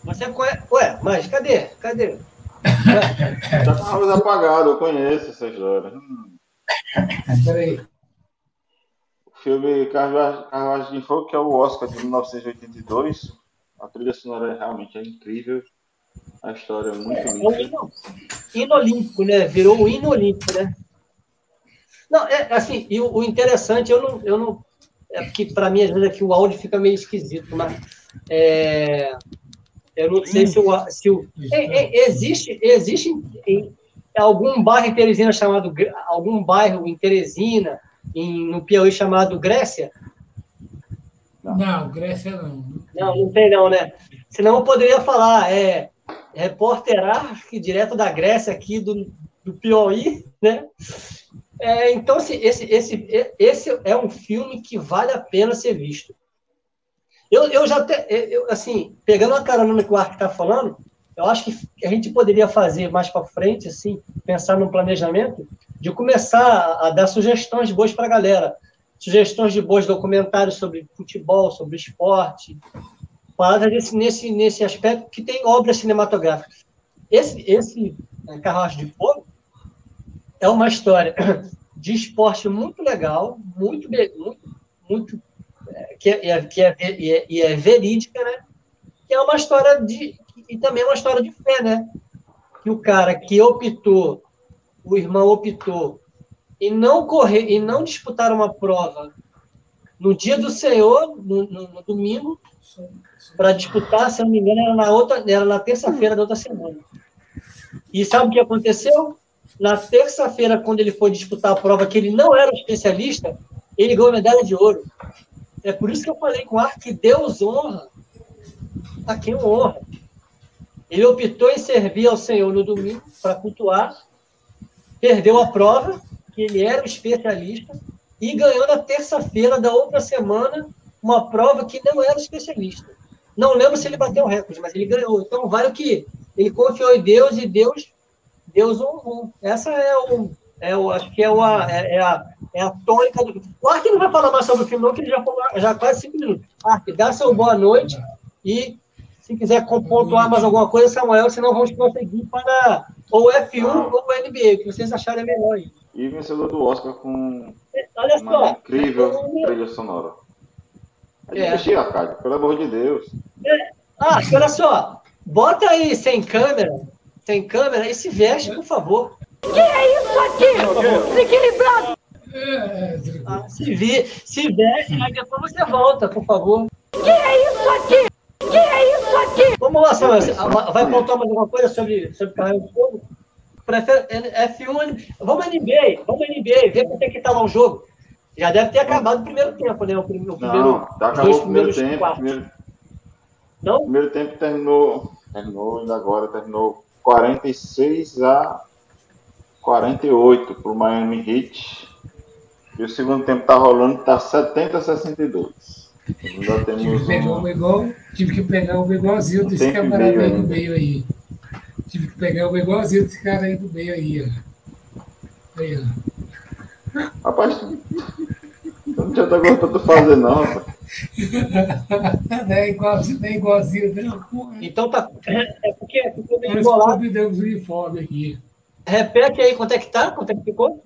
Speaker 1: Você conhece. Ué, mas cadê? Cadê?
Speaker 2: Já estava apagado, eu conheço essa história.
Speaker 8: Peraí.
Speaker 2: Filme Carruagem de Fogo, que é o Oscar de 1982. A trilha sonora realmente é incrível. A história é muito linda. É um hino,
Speaker 1: hino olímpico, né? Virou um hino olímpico, né? Não, é assim, e o, o interessante, eu não, eu não é porque para mim às vezes aqui o áudio fica meio esquisito, mas é, eu não sei se o, se o é, é, existe existe em, algum bairro em Teresina chamado algum bairro em Teresina em, no Piauí chamado Grécia?
Speaker 8: Não, não Grécia não.
Speaker 1: Não, não tem não, né? Senão eu poderia falar, é repórter Ark, direto da Grécia aqui do, do Piauí, né? É, então, assim, esse, esse, esse é um filme que vale a pena ser visto. Eu, eu já, te, eu, assim, pegando a carona no que o Ark está falando, eu acho que a gente poderia fazer mais para frente, assim, pensar no planejamento, de começar a dar sugestões boas para a galera. Sugestões de bons documentários sobre futebol, sobre esporte, paradas nesse, nesse, nesse aspecto que tem obras cinematográficas. Esse, esse é, Carruagem de Fogo é uma história de esporte muito legal, muito, muito, muito é, que, é, que é, é, é, é verídica, né? que é uma história de. E também é uma história de fé, né? Que o cara que optou, o irmão optou, e não correr, e não disputar uma prova no dia do Senhor, no, no, no domingo, para disputar, se não me engano, era na, outra, era na terça-feira da outra semana. E sabe o que aconteceu? Na terça-feira, quando ele foi disputar a prova, que ele não era especialista, ele ganhou medalha de ouro. É por isso que eu falei com ar que Deus honra a quem honra. Ele optou em servir ao Senhor no domingo para cultuar, perdeu a prova, que ele era o especialista, e ganhou na terça-feira da outra semana uma prova que não era especialista. Não lembro se ele bateu recorde, mas ele ganhou. Então, vale o que ele confiou em Deus e Deus, Deus honrou. Essa é o, é o acho que é, o, é, é, a, é a tônica do. O Ark não vai falar mais sobre o filme, não, que ele já já quase cinco minutos. Ark, dá seu boa noite e se quiser pontuar mais alguma coisa, Samuel, senão vamos conseguir para ou F1 ah. ou NBA, o que vocês acharem melhor aí.
Speaker 2: E vencedor do Oscar com
Speaker 1: Olha
Speaker 2: uma
Speaker 1: só,
Speaker 2: incrível trilha sonora. É. é. Arcade, pelo amor de Deus.
Speaker 1: É. Ah, olha só. Bota aí sem câmera, sem câmera e se veste, por favor.
Speaker 9: Que é isso aqui? Desequilibrado!
Speaker 1: Ah, se, vi, se veste, aí depois você volta, por favor.
Speaker 9: Que é isso aqui? Que é isso aqui?
Speaker 1: Vamos lá, Samuel. Vai contar mais alguma coisa sobre, sobre Carreira de Fogo? Prefere F1. Vamos NBA, vamos NBA, ver quanto é que tá lá o jogo. Já deve ter acabado o primeiro tempo, né? O primeiro, o primeiro,
Speaker 2: não, tá acabou o primeiro tempo. Primeiro, não? primeiro tempo terminou, terminou ainda agora, terminou 46 a 48 para o Miami Heat. E o segundo tempo tá rolando, tá 70 a 62.
Speaker 8: Ainda temos tive, que pegar um... igual, tive que pegar um igualzinho um desse camarada aí no meio aí. Tive que pegar um igualzinho desse cara aí no meio aí, ó. Aí, ó.
Speaker 2: Rapaz, não tinha coisa pra tu fazer, não.
Speaker 8: não é igualzinho, não é igualzinho, não.
Speaker 1: Então tá. É porque ficou
Speaker 8: meio embolado. Nós demos o uniforme aqui.
Speaker 1: Repete aí quanto é que tá? Quanto é que ficou?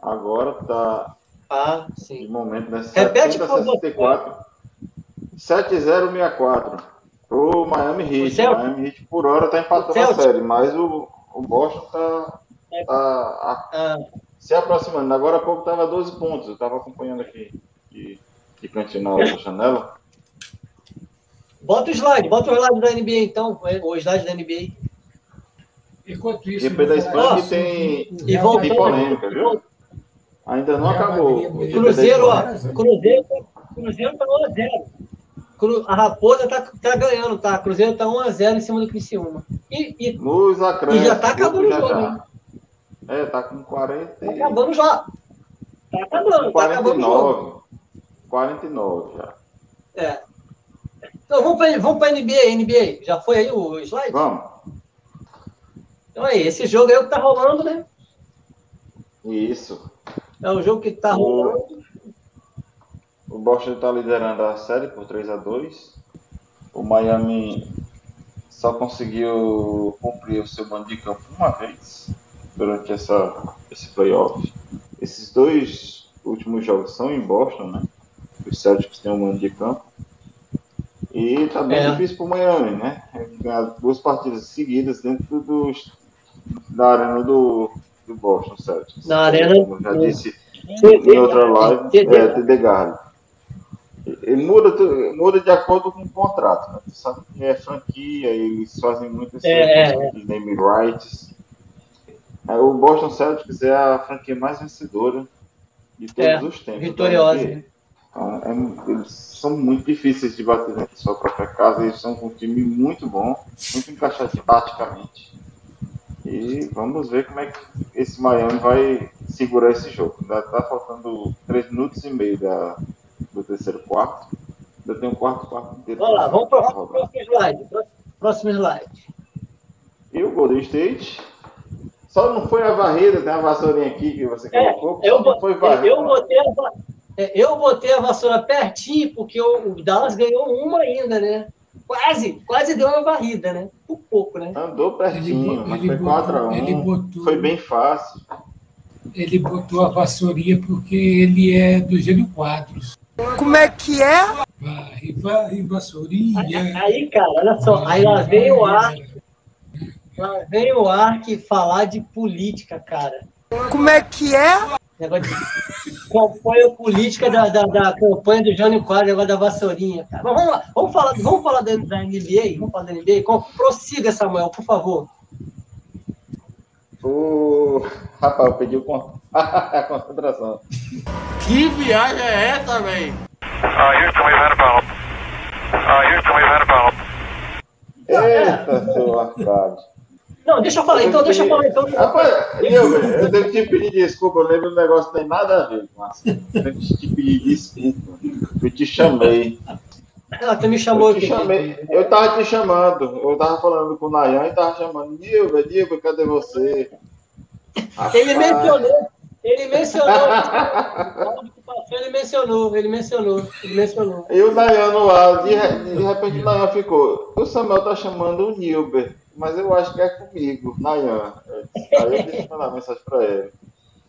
Speaker 2: Agora tá.
Speaker 1: Ah, sim.
Speaker 2: De momento, né?
Speaker 1: Repete, 64.
Speaker 2: 7064. O Miami Heat. O Miami Heat por hora tá empatando a série, mas o, o Boston tá, é. tá a, ah se aproximando. Agora há pouco estava 12 pontos, eu estava acompanhando aqui de, de cantinho na janela.
Speaker 1: Bota o slide, bota o slide da NBA então, o slide da NBA.
Speaker 8: Enquanto isso,
Speaker 2: e depois da Espanha tem, e volta, tem polêmica, viu? Ainda não acabou.
Speaker 1: Cruzeiro, ó, Cruzeiro, Cruzeiro tá 1x0. A Raposa tá, tá ganhando, tá? Cruzeiro tá 1x0 em cima do Criciúma. E, e,
Speaker 2: Nos
Speaker 1: e já tá acabando o jogo, hein?
Speaker 2: É, tá com 40.
Speaker 1: Tá acabando já. Tá acabando, 49, tá acabando
Speaker 2: 49 já.
Speaker 1: É. Então vamos para vamos pra NBA, NBA. Já foi aí o slide?
Speaker 2: Vamos.
Speaker 1: Então aí, esse jogo é o que tá rolando, né?
Speaker 2: Isso.
Speaker 1: É o jogo que tá o... rolando.
Speaker 2: O Boston está liderando a série por 3 a 2 O Miami só conseguiu cumprir o seu mando de campo uma vez durante essa, esse playoff. Esses dois últimos jogos são em Boston, né? Os Celtics têm um mando de campo. E tá bem é. difícil para o Miami, né? Ganhar duas partidas seguidas dentro dos, da arena do, do Boston Celtics.
Speaker 1: Na arena.
Speaker 2: Como já disse em outra live, é, TD Garden. Ele muda, muda de acordo com o contrato, né? Você sabe que é franquia, eles fazem muito esse
Speaker 1: é, é.
Speaker 2: de name rights. É, o Boston Celtics é a franquia mais vencedora de todos é, os tempos.
Speaker 1: Vitoriosa. Né?
Speaker 2: Então, é, eles são muito difíceis de bater dentro de sua própria casa. Eles são um time muito bom, muito encaixado taticamente. E vamos ver como é que esse Miami vai segurar esse jogo. Ainda está faltando 3 minutos e meio da, do terceiro quarto. Ainda tem um quarto, quarto
Speaker 1: inteiro. Vamos lá, vamos para o próximo slide. Próximo slide.
Speaker 2: E o Golden State só não foi a varrida, tem a vassourinha aqui que você é, colocou.
Speaker 1: Eu, não foi varrida. Eu botei, a, é, eu botei a vassoura pertinho, porque o, o Dallas ganhou uma ainda, né? Quase, quase deu uma varrida, né? Por pouco, né?
Speaker 2: Andou pertinho, ele, mas foi 4x1. Foi bem fácil.
Speaker 8: Ele botou a vassourinha porque ele é do Gênio Quadros.
Speaker 9: Como é que é?
Speaker 8: Varre, vai, vassourinha.
Speaker 1: Aí, aí, cara, olha só, aí lá vem o ar, lá vem o ar que falar de política, cara.
Speaker 10: Como é que é?
Speaker 1: Negócio de campanha política da, da, da campanha do Jânio Quadro, negócio da vassourinha, cara. Mas vamos lá, vamos falar, vamos falar da, da NBA? Vamos falar da NBA? Com- Prossiga, Samuel, por favor.
Speaker 2: O... Rapaz, eu pedi o con- a concentração.
Speaker 10: Que viagem é essa, velho?
Speaker 2: Eita, seu Arcade.
Speaker 1: Não, deixa eu falar, então, deixa eu falar, então.
Speaker 2: Rapaz, eu, eu tenho que te pedir desculpa, eu lembro do negócio não tem nada a ver isso. Eu que te pedir desculpa. Eu te chamei.
Speaker 1: Ela até me chamou
Speaker 2: Eu te
Speaker 1: aqui.
Speaker 2: chamei. Eu tava te chamando. Eu tava falando com o Nayan e tava chamando. Nilva, Nilva, cadê você?
Speaker 1: Ele
Speaker 2: Rapaz,
Speaker 1: mencionou, ele mencionou, ele mencionou, ele mencionou, ele mencionou.
Speaker 2: E o Nayan no ar, de, de repente o Nayan ficou. O Samuel tá chamando o Nilber, mas eu acho que é comigo, Nayan. Aí eu deixei de mandar mensagem pra ele.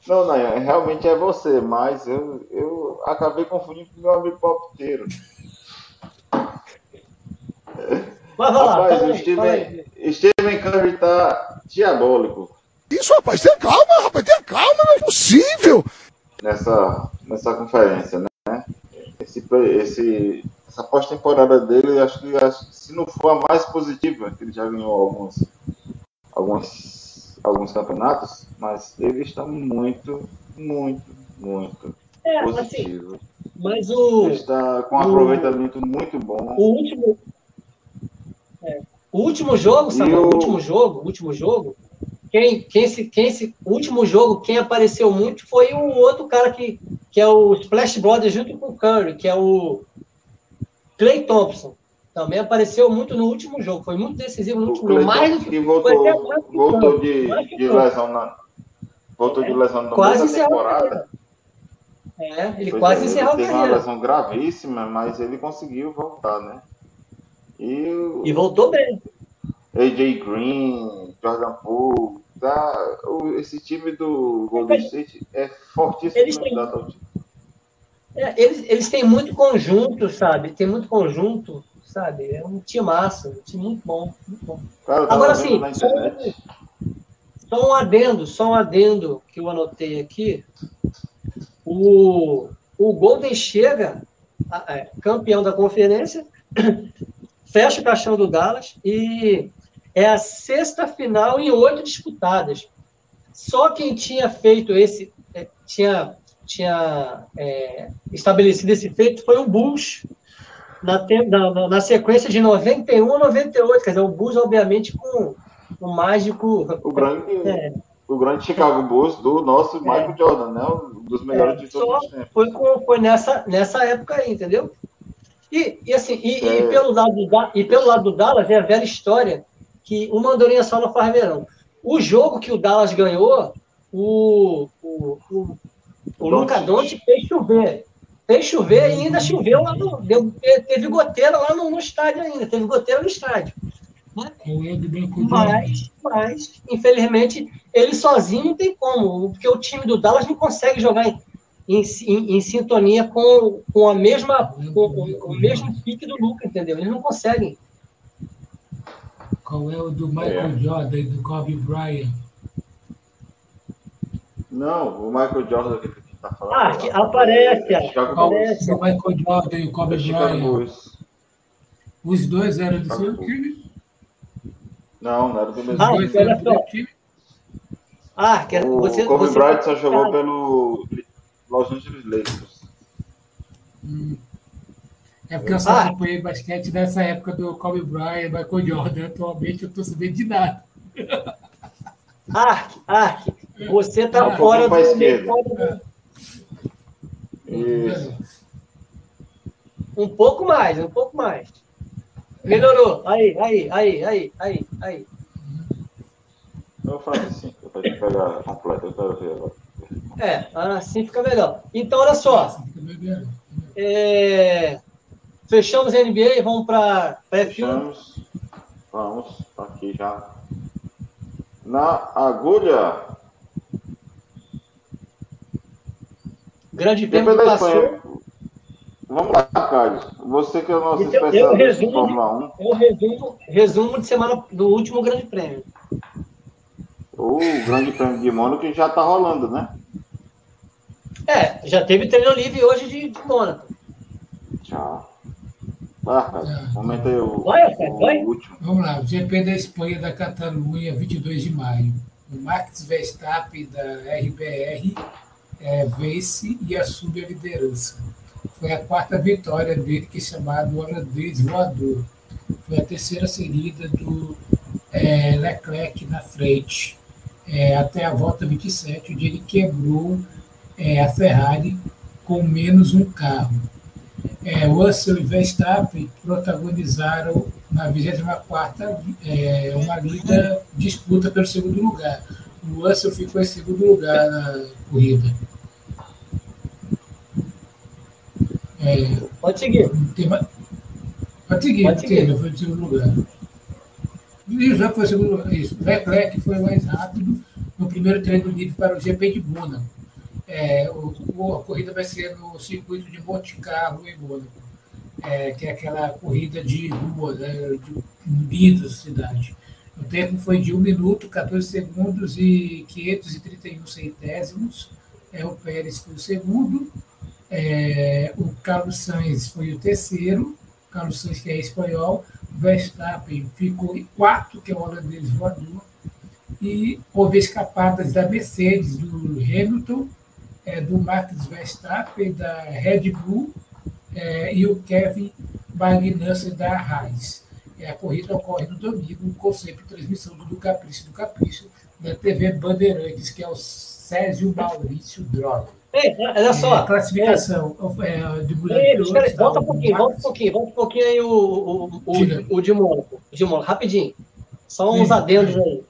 Speaker 2: Não, Nayan, realmente é você, mas eu, eu acabei confundindo com meu amigo palpiteiro.
Speaker 1: Mas vai lá,
Speaker 2: Rapaz,
Speaker 1: fala
Speaker 2: o. Steven, Steven Curry tá diabólico
Speaker 10: Isso, rapaz, tenha calma, rapaz, tenha calma, não é possível.
Speaker 2: nessa, nessa conferência, né? Esse, esse, essa pós-temporada dele, acho que acho que se não for a mais positiva, que ele já ganhou alguns, alguns, alguns campeonatos, mas ele está muito, muito, muito
Speaker 1: É, assim,
Speaker 2: positivo.
Speaker 1: mas o,
Speaker 2: Ele está com um
Speaker 1: o-
Speaker 2: aproveitamento muito bom.
Speaker 1: o último. é, o último jogo, sabe? O
Speaker 2: o-
Speaker 1: último jogo, o último jogo. Quem, quem, se, quem se, o último jogo, quem apareceu muito foi o outro cara que, que é o Splash Brothers junto com o Curry, que é o Clay Thompson. Também apareceu muito no último jogo, foi muito decisivo no
Speaker 2: O
Speaker 1: último jogo. Mais
Speaker 2: que voltou,
Speaker 1: mais que
Speaker 2: voltou de, de lesão na. Voltou de lesão na
Speaker 1: Quase
Speaker 2: mesma
Speaker 1: encerrou a
Speaker 2: temporada.
Speaker 1: É, ele quase
Speaker 2: é,
Speaker 1: encerrou a
Speaker 2: ele teve uma
Speaker 1: carreira.
Speaker 2: lesão gravíssima, mas ele conseguiu voltar, né? E, o
Speaker 1: E voltou bem.
Speaker 2: AJ Green, Jordan Poole, tá, esse time do Golden State é fortíssimo
Speaker 1: Eles têm-. É, eles, eles têm muito conjunto, sabe? Tem muito conjunto, sabe? É um time massa, um time muito bom, muito bom.
Speaker 2: Tava
Speaker 1: Agora sim, só, um adendo, só um adendo que eu anotei aqui. O, o Golden chega, é, campeão da conferência, fecha o caixão do Dallas e é a sexta final em oito disputadas. Só quem tinha feito esse, é, tinha, tinha é, estabelecido esse feito foi o Bulls, na, na, na- sequência de 91 a 98. Quer dizer, o Bulls, obviamente, com o mágico.
Speaker 2: O grande,
Speaker 1: É.
Speaker 2: o grande Chicago Bulls do nosso Michael Jordan, né? Um dos melhores
Speaker 1: É,
Speaker 2: de todos os tempos.
Speaker 1: foi, com- foi nessa, nessa época aí, entendeu? E, e assim, e, e
Speaker 2: É.
Speaker 1: pelo lado do, e pelo lado do Dallas é a velha história que uma andorinha só não faz verão. O jogo que o Dallas ganhou, o, o, o, o Luca Doncic fez chover. Fez chover e ainda choveu lá no. Deu, teve goteira lá no, no estádio ainda, teve goteira no estádio.
Speaker 8: É Banco
Speaker 1: Mas, mas, infelizmente, ele sozinho não tem como, porque o time do Dallas não consegue jogar em, em, em- em sintonia com, com a mesma com, com o mesmo pique do Luca, entendeu? Eles não conseguem.
Speaker 8: Qual é o do Michael Jordan e do Kobe Bryant?
Speaker 2: Não, o Michael Jordan que tá falando.
Speaker 1: Ah, que aparece,
Speaker 8: é o Michael Jordan e o Kobe Bryant? Os dois eram do seu time?
Speaker 2: Não, não era do mesmo
Speaker 1: Ah, olha
Speaker 8: eram do time?
Speaker 1: Ah, que
Speaker 2: O
Speaker 1: você,
Speaker 2: Kobe
Speaker 1: você
Speaker 2: Bryant só jogou pelo Los Angeles Lakers.
Speaker 8: Hum. É porque eu só
Speaker 1: Ah.
Speaker 8: acompanhei basquete nessa época do Kobe Bryant e Michael Jordan. Atualmente eu tô sabendo de nada.
Speaker 1: Ark, Ark, você tá
Speaker 8: Ah,
Speaker 1: fora
Speaker 2: um pouquinho pra
Speaker 1: do, fora do-
Speaker 2: Isso.
Speaker 1: Um pouco mais, um pouco mais. Melhorou. Aí, aí, aí, aí, aí, aí.
Speaker 2: Eu faço assim, eu vou pegar completo, eu quero ver agora.
Speaker 1: É, assim fica melhor. Então, olha só. É, Fechamos a NBA e vamos para pré-filme.
Speaker 2: Vamos, vamos, tá aqui já. Na agulha,
Speaker 1: Grande prêmio
Speaker 2: da
Speaker 1: passou.
Speaker 2: Espanha. Vamos lá, Carlos. Você que é o nosso
Speaker 1: Então, eu
Speaker 2: especialista em
Speaker 1: resumo,
Speaker 2: Fórmula 1.
Speaker 1: eu resumo, resumo de semana do último Grande Prêmio.
Speaker 2: O Grande Prêmio de Mônaco já está rolando, né?
Speaker 1: É, já teve treino livre hoje de, de Mônaco.
Speaker 2: Tchau. Vai, Carlos. Comenta aí o,
Speaker 1: Vai, Fred,
Speaker 2: o
Speaker 1: vai.
Speaker 2: último.
Speaker 8: Vamos lá, o GP da Espanha da Catalunha, 22 de maio. O Max Verstappen da RBR é, vence e assume a liderança. Foi a quarta vitória dele, que é chamado holandês voador. Foi a terceira seguida do é, Leclerc na frente, é, até a volta 27, onde ele quebrou é, a Ferrari com menos um carro. É, Russell e Verstappen protagonizaram na 24ª é, uma linda disputa pelo segundo lugar. O Russell ficou em segundo lugar na corrida. É,
Speaker 1: Pode seguir.
Speaker 8: tem Pode seguir,
Speaker 1: Pode seguir.
Speaker 8: Taylor foi em segundo lugar. Já foi em segundo lugar. Isso. Leclerc foi mais rápido no primeiro treino livre para o GP de Mônaco. É, o, a corrida vai ser no circuito de Monte Carlo, em Mônaco, é, que é aquela corrida de rua, né, de da cidade. O tempo foi de 1 minuto, 14 segundos e 531 centésimos. É, o Pérez foi o segundo. É, o Carlos Sainz foi o terceiro. Carlos Sainz, que é espanhol. Verstappen ficou em quarto, que é o holandês voador. E houve escapadas da Mercedes, do Hamilton, é, do Max Verstappen, da Red Bull é, e o Kevin Magnussen da Haas. É, a corrida ocorre no domingo, com sempre transmissão do Capricho do Capricho, da TV Bandeirantes, que é o Sérgio Maurício Droga.
Speaker 1: Ei, olha só.
Speaker 8: É, classificação é, de mulher
Speaker 1: Ei,
Speaker 8: pilotos,
Speaker 1: espera aí, volta um pouquinho, volta um pouquinho, volta um pouquinho aí o, o, o, o de Mônaco. De Mônaco, rapidinho. Só uns
Speaker 8: Sim.
Speaker 1: adendos aí.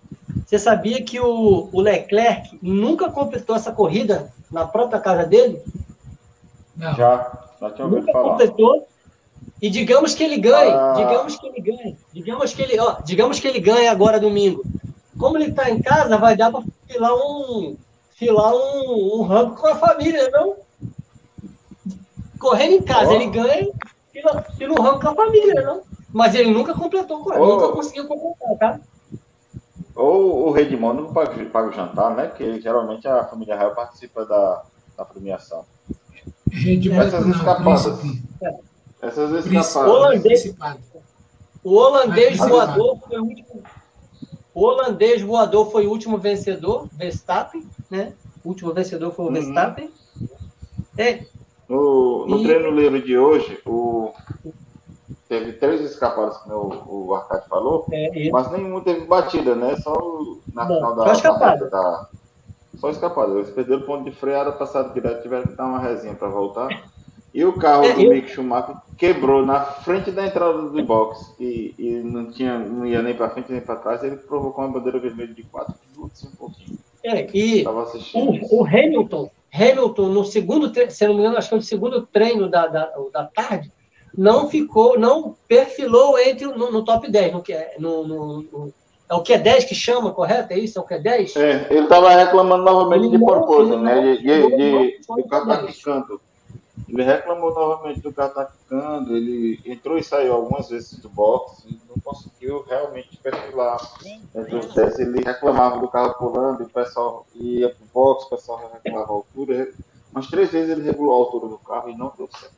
Speaker 1: Você sabia que o, o Leclerc nunca completou essa corrida na própria casa dele?
Speaker 8: Não.
Speaker 2: Já, já tinha ouvido
Speaker 1: Nunca
Speaker 2: falar.
Speaker 1: completou. E digamos que ele ganhe,
Speaker 2: Ah.
Speaker 1: digamos que ele ganhe, digamos que ele, ó, digamos que ele ganhe agora domingo. Como ele está em casa, vai dar para filar um, filar um, um rango com a família, não? Correndo em casa,
Speaker 2: Ó.
Speaker 1: ele ganha, fila, fila um rango com a família, não? Mas ele nunca completou,
Speaker 2: Ó.
Speaker 1: nunca conseguiu completar, tá?
Speaker 2: Ou o rei de Mônaco paga, paga o jantar, né? Que geralmente a família real participa da, da premiação.
Speaker 8: Rede
Speaker 2: Essas
Speaker 8: não,
Speaker 2: escapadas. Essas escapadas.
Speaker 1: Holandês.
Speaker 8: Principado.
Speaker 1: O holandês voador foi o último. O holandês voador foi o último vencedor, Verstappen, né? O último vencedor foi o
Speaker 2: Uhum.
Speaker 1: Verstappen. É,
Speaker 2: No, no
Speaker 1: E-
Speaker 2: treino livre de hoje, o, teve três escapadas, como o, o Arcade falou,
Speaker 1: é, e-
Speaker 2: mas nenhum teve batida, né? Só o- na
Speaker 1: Não,
Speaker 2: final da,
Speaker 1: só escapada.
Speaker 2: da, da- Só escapada. Eles perderam o ponto de freada, passaram direto, tiveram que dar uma resinha para voltar. E o carro
Speaker 1: É,
Speaker 2: do
Speaker 1: eu-
Speaker 2: Mick Schumacher quebrou na frente da entrada do box e, e não, tinha, não ia nem para frente nem para trás. Ele provocou uma bandeira vermelha de 4 minutos e um pouquinho.
Speaker 1: É, e o, o Hamilton, Hamilton, no segundo, tre- se não me engano, acho que no segundo treino da, da, da tarde, não ficou, não perfilou entre no, no top 10, no que é, no, no- no- é o que é 10 que chama, correto? É isso? É o que é 10?
Speaker 2: É, ele estava reclamando novamente de
Speaker 1: Ele
Speaker 2: porpoise, né? De, de,
Speaker 1: ele
Speaker 2: de,
Speaker 1: não-
Speaker 2: do carro tá quicando. Ele reclamou novamente do carro tá quicando, ele entrou e saiu algumas vezes do box e não conseguiu realmente perfilar entre os 10. Ele reclamava do carro pulando e o pessoal ia pro box, o pessoal reclamava a altura. Mas três vezes ele regulou a altura do carro e não deu certo.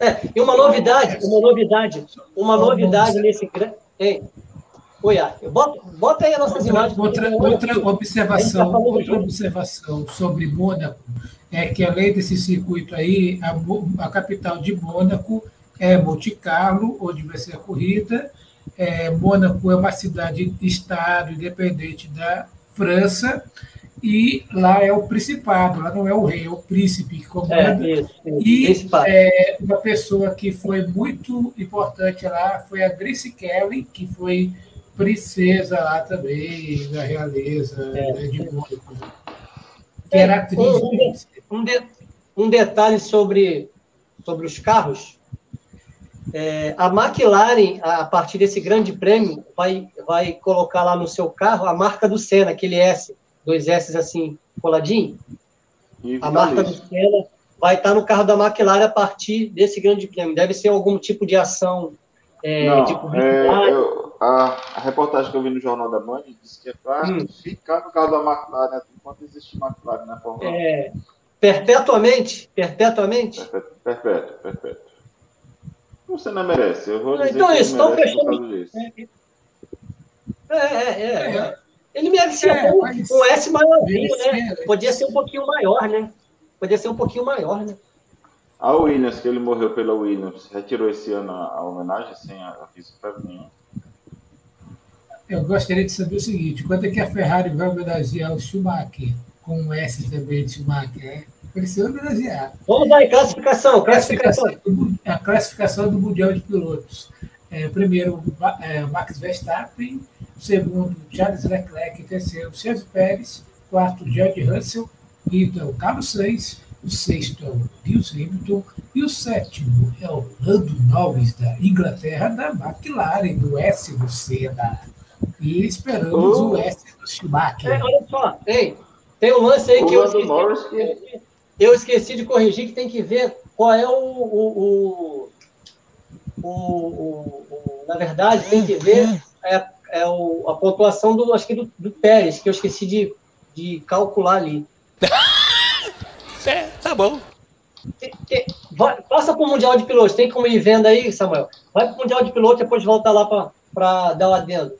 Speaker 1: É, e uma novidade, uma novidade, uma novidade nesse grande. Oi, Arthur, bota, bota aí as nossas
Speaker 8: Outra,
Speaker 1: imagens.
Speaker 8: outra, outra observação,
Speaker 1: tá
Speaker 8: outra observação sobre Mônaco é que além desse circuito aí, a, a capital de Mônaco é Monte Carlo, onde vai ser a corrida. É, Mônaco é uma cidade-estado independente da França e lá é o principado, lá não é o rei, é o príncipe que comanda.
Speaker 1: É, isso, isso,
Speaker 8: E é, uma pessoa que foi muito importante lá foi a Grace Kelly, que foi princesa lá também, da realeza
Speaker 1: É.
Speaker 8: né, de Mônaco. Que era atriz.
Speaker 1: Um, um- de- um detalhe sobre, sobre os carros. É, a McLaren, a partir desse grande prêmio, vai, vai colocar lá no seu carro a marca do Senna, aquele S, dois S assim, coladinho. A marca do. Senna vai estar no carro da McLaren a partir desse grande prêmio. Deve ser algum tipo de ação é,
Speaker 2: Não,
Speaker 1: de
Speaker 2: é,
Speaker 1: publicidade.
Speaker 2: eu- a, a reportagem que eu vi no Jornal da Band disse que é para
Speaker 1: Hum.
Speaker 2: ficar no carro da McLaren enquanto existe McLaren na Fórmula 1.
Speaker 1: É, perpetuamente? Perpetuamente?
Speaker 2: Perpétuo, perpétuo. Você não merece. Eu vou
Speaker 1: Ah,
Speaker 2: dizer
Speaker 1: então
Speaker 2: que
Speaker 1: é isso,
Speaker 2: ele
Speaker 1: então
Speaker 2: causa disso.
Speaker 1: É, é, é. é. Ele merecia
Speaker 8: É,
Speaker 1: um, um S maiorzinho, né? Podia ser um pouquinho maior, né? Podia ser um pouquinho maior, né?
Speaker 2: A Williams, que ele morreu pela Williams, retirou esse ano a, a homenagem sem aviso prévio nenhum.
Speaker 8: Eu gostaria de saber o seguinte: quando é que a Ferrari vai homenagear o Schumacher? Com um S também de Schumacher, né? Precisa homenagear.
Speaker 1: Vamos lá classificação, classificação.
Speaker 8: A classificação do Mundial de Pilotos. É, primeiro, é, Max Verstappen. Segundo, Charles Leclerc. Terceiro, Sérgio Pérez. Quarto, George Russell. Quinto é o Carlos Sainz. O sexto é o Lewis Hamilton. E o sétimo é o Lando Norris, da Inglaterra, da McLaren, do S do Senna. E esperamos
Speaker 2: Oh.
Speaker 8: o S do Schumacher.
Speaker 1: É, olha só, ei, tem um lance aí
Speaker 2: O
Speaker 1: que eu esqueci,
Speaker 2: Norris que-
Speaker 1: eu esqueci de corrigir, que tem que ver qual é o. o, o, o- na verdade, tem que ver é, é o, a pontuação do, acho que do, do Pérez, que eu esqueci de, de calcular ali.
Speaker 11: É, tá bom.
Speaker 1: Tem- vai- passa para o Mundial de Pilotos, tem como ir vendo aí, Samuel? Vai para o Mundial de Pilotos, depois volta lá para dar lá dentro.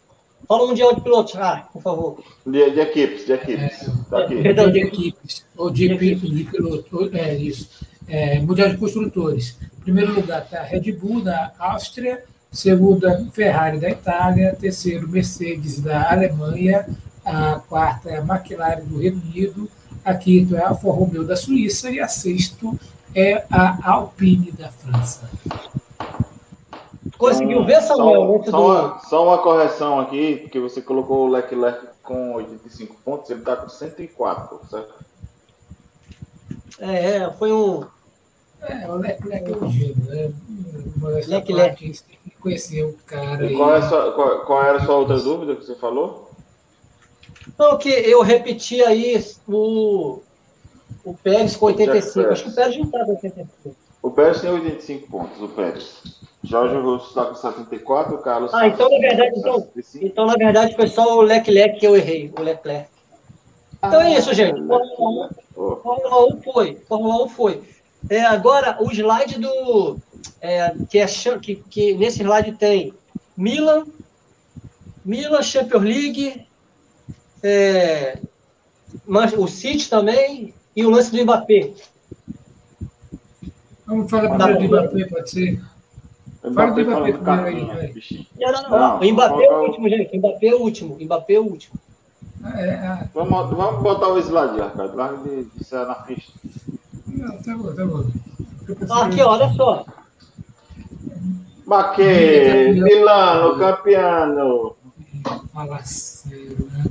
Speaker 1: Fala o Mundial de Pilotos, ah, por favor.
Speaker 2: De, de equipes, de equipes. Tá aqui.
Speaker 1: Perdão,
Speaker 8: de equipes, ou de, de piloto, ou- é isso. É, mundial de Construtores. Em primeiro lugar está a Red Bull, da Áustria. Segunda, Ferrari, da Itália. Terceiro, Mercedes, da Alemanha. A quarta é a McLaren, do Reino Unido. A quinta é a Alfa Romeo, da Suíça. E a sexta é a Alpine, da França.
Speaker 1: Conseguiu ver, Samuel?
Speaker 2: Só, só
Speaker 1: do-
Speaker 2: uma, só uma correção aqui, porque você colocou o Leclerc com 85 pontos, ele está com 104, certo?
Speaker 1: É, é, foi um.
Speaker 8: É, o Leclerc é um gênio, né?
Speaker 1: Leclerc.
Speaker 8: tem que conhecer o cara.
Speaker 2: E qual, é a sua- qual- qual era a sua outra dúvida que você falou?
Speaker 1: Não, que eu repeti aí o, o Pérez com 85. Acho que o Pérez não está com 85.
Speaker 2: O Pérez tem 85 pontos, o Pérez. Jorge Russo está com 74, o Carlos
Speaker 1: Ah, então na verdade, então, então, na verdade foi só o Leclerc que eu errei, o Leclerc. Então é isso, gente. Fórmula 1, Fórmula 1 foi. Fórmula 1 foi. É, agora, o slide do. é, que, é, que, que nesse slide tem Milan, Milan, Champions League, é, mas o City também, e o lance do Mbappé.
Speaker 8: Vamos falar primeiro do. Mbappé, pode ser? Do Mbappé aí,
Speaker 2: cartinha,
Speaker 8: vai.
Speaker 2: bichinho.
Speaker 1: Não, não, não.
Speaker 2: Não,
Speaker 1: o Mbappé é o
Speaker 2: o-
Speaker 1: último, gente. O Mbappé é o último. O Mbappé é o último.
Speaker 8: É, ah,
Speaker 2: Vamos, vamos botar o slide, Arcade. Larga de, de ser anarquista.
Speaker 8: não, tá bom, tá bom.
Speaker 1: Ah, aqui, olha só.
Speaker 2: Maquê, Milano, campeão.
Speaker 8: Fala sério, né?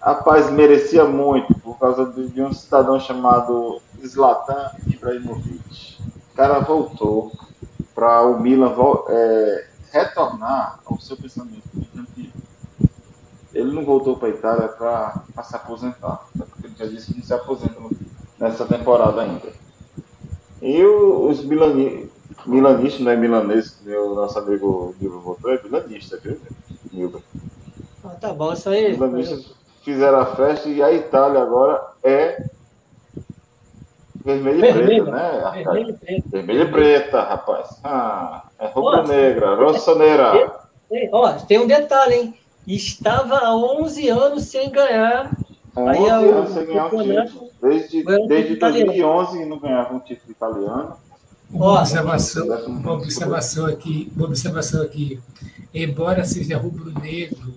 Speaker 2: Rapaz, merecia muito por causa de, de um cidadão chamado Zlatan Ibrahimovic. O cara voltou para o Milan é, retornar ao seu pensamento mercantil. Ele não voltou para a Itália para se aposentar, até porque ele já disse que não se aposenta nessa temporada ainda. E o- os milani, milanistas, não é milanês, o nosso amigo Nilton voltou, é milanista, viu, Nilton?
Speaker 1: Ah, tá bom, isso aí.
Speaker 2: Os milanistas fizeram a festa e a Itália agora é vermelho e preta, né? Arcade?
Speaker 1: Vermelho e preto.
Speaker 2: Vermelho e preta, rapaz. Ah, é
Speaker 1: Nossa.
Speaker 2: rubro-negra, rossoneira.
Speaker 1: Ei, Ó, tem um detalhe, hein? Estava há 11 anos sem ganhar. Aí
Speaker 2: 11
Speaker 1: é o
Speaker 2: anos sem ganhar um título. Desde,
Speaker 1: um
Speaker 2: desde
Speaker 1: título italiano.
Speaker 2: 2011 não ganhava um título italiano.
Speaker 8: Uma observação, uma observação aqui, uma observação aqui. Embora seja rubro-negro,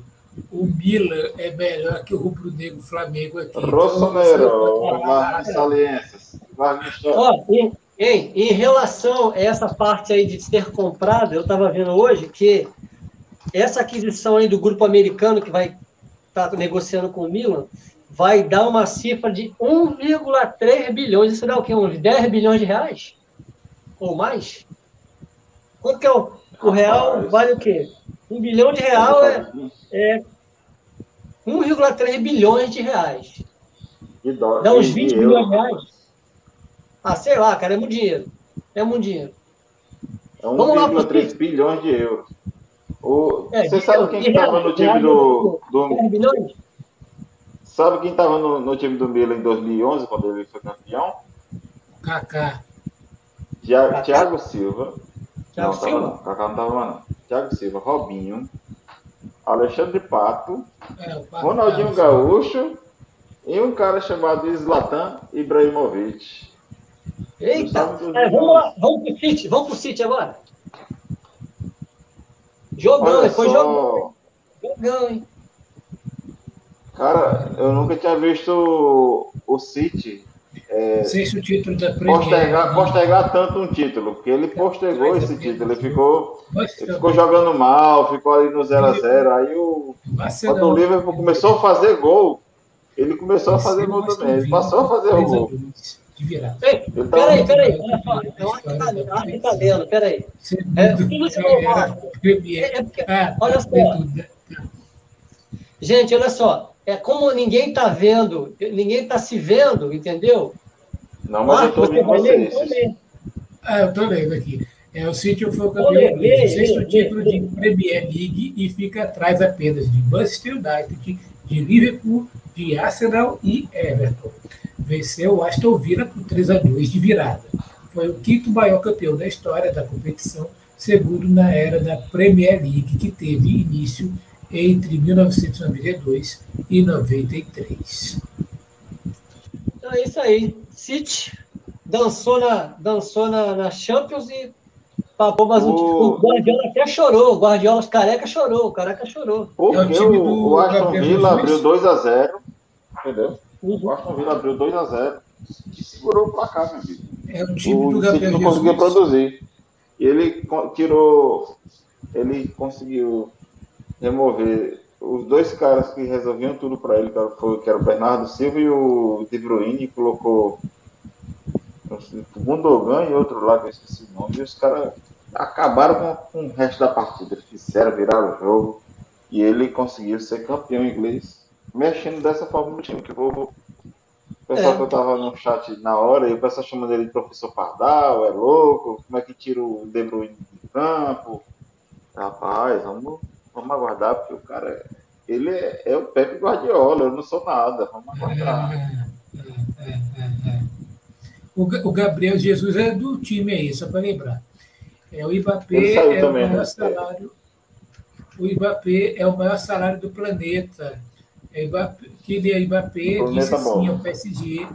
Speaker 8: o Milan é melhor que o rubro-negro Flamengo aqui. Então,
Speaker 2: Rossoneiro, Vargas
Speaker 1: Ó, em, em, em relação a essa parte aí de ser comprado, eu estava vendo hoje que essa aquisição aí do grupo americano que vai estar negociando com o Milan vai dar uma cifra de 1,3 bilhões. Isso dá o quê? Uns 10 bilhões de reais? Ou mais? Quanto que é o, o real? Vale o quê? Um bilhão de real é, é 1,3 bilhões de reais.
Speaker 2: Dó-
Speaker 1: Dá uns
Speaker 2: e-
Speaker 1: 20
Speaker 2: e
Speaker 1: bilhões de reais. Ah, sei lá, cara, é muito dinheiro. É muito dinheiro.
Speaker 2: É 1,3 bilhões de euros. O, é, você sabe quem estava no time do. do sabe quem estava no, no, time do Milan em 2011, quando ele foi campeão?
Speaker 8: Kaká.
Speaker 2: Thiago Silva. Thiago não, Silva? Tava, não. Kaká não estava lá, não. Thiago Silva, Robinho, Alexandre Pato, é, Pato Ronaldinho Gaúcho e um cara chamado Zlatan Ibrahimovic.
Speaker 1: Eita! É, vamos lá, vamos pro City, vamos pro City agora. Jogão, foi jogão. Jogão, hein?
Speaker 2: Cara, eu nunca tinha visto o City
Speaker 8: é, Sei se o título da
Speaker 2: Premier, postergar, né? postergar tanto um título, porque ele postergou esse título, ele ficou, ele ficou jogando mal, ficou ali no 0x0. Aí o, quando o Liverpool começou a fazer gol, ele começou a fazer gol também. Ele passou a fazer o gol.
Speaker 1: Peraí, peraí, olha só. É um italiano, peraí. É, você é, olha só. Gente, olha só. É como ninguém está vendo, ninguém está se vendo, entendeu?
Speaker 2: Não, mas Marco, eu estou vendo
Speaker 8: vocês. Ah, eu estou lendo aqui. É, o City foi o campeão do sexto título de Premier League e fica atrás apenas de Manchester United, de Liverpool, de Arsenal e Everton. Venceu o Aston Villa por 3 a 2 de virada. Foi o quinto maior campeão da história da competição, segundo na era da Premier League, que teve início entre 1992 e 93.
Speaker 1: Então é isso aí. City dançou na, dançou na, na Champions e papou mais um o... o Guardiola até chorou. O Guardiola, os careca chorou. O careca chorou.
Speaker 2: Porque é o, time do o Aston Villa abriu 2x0. Entendeu? Uhum. O Aston Villa abriu 2x0 e segurou o placar, meu amigo.
Speaker 8: É o time o do Gabriel
Speaker 2: não conseguiu produzir. E ele tirou. Ele conseguiu remover os dois caras que resolviam tudo para ele, que, foi, que era o Bernardo Silva e o De Bruyne, colocou o Gundogan e outro lá, que eu esqueci o nome, e os caras acabaram com, com, o resto da partida, fizeram, viraram o jogo, e ele conseguiu ser campeão inglês, mexendo dessa forma no time, que o pessoal é. que eu tava no chat na hora, e o pessoal chamando ele de professor Pardal, é louco, como é que tira o De Bruyne do campo, rapaz, vamos Vamos aguardar, porque o cara, ele é, é o Pepe Guardiola, eu não sou nada. Vamos aguardar. É, é, é,
Speaker 8: é o, Gabriel Jesus é do time aí, só para lembrar. É, o Ibapê é também, o maior né? salário. O Ibapê é o maior salário do planeta. É Ibapê, que ele é Ibapê, disse assim ao PSG,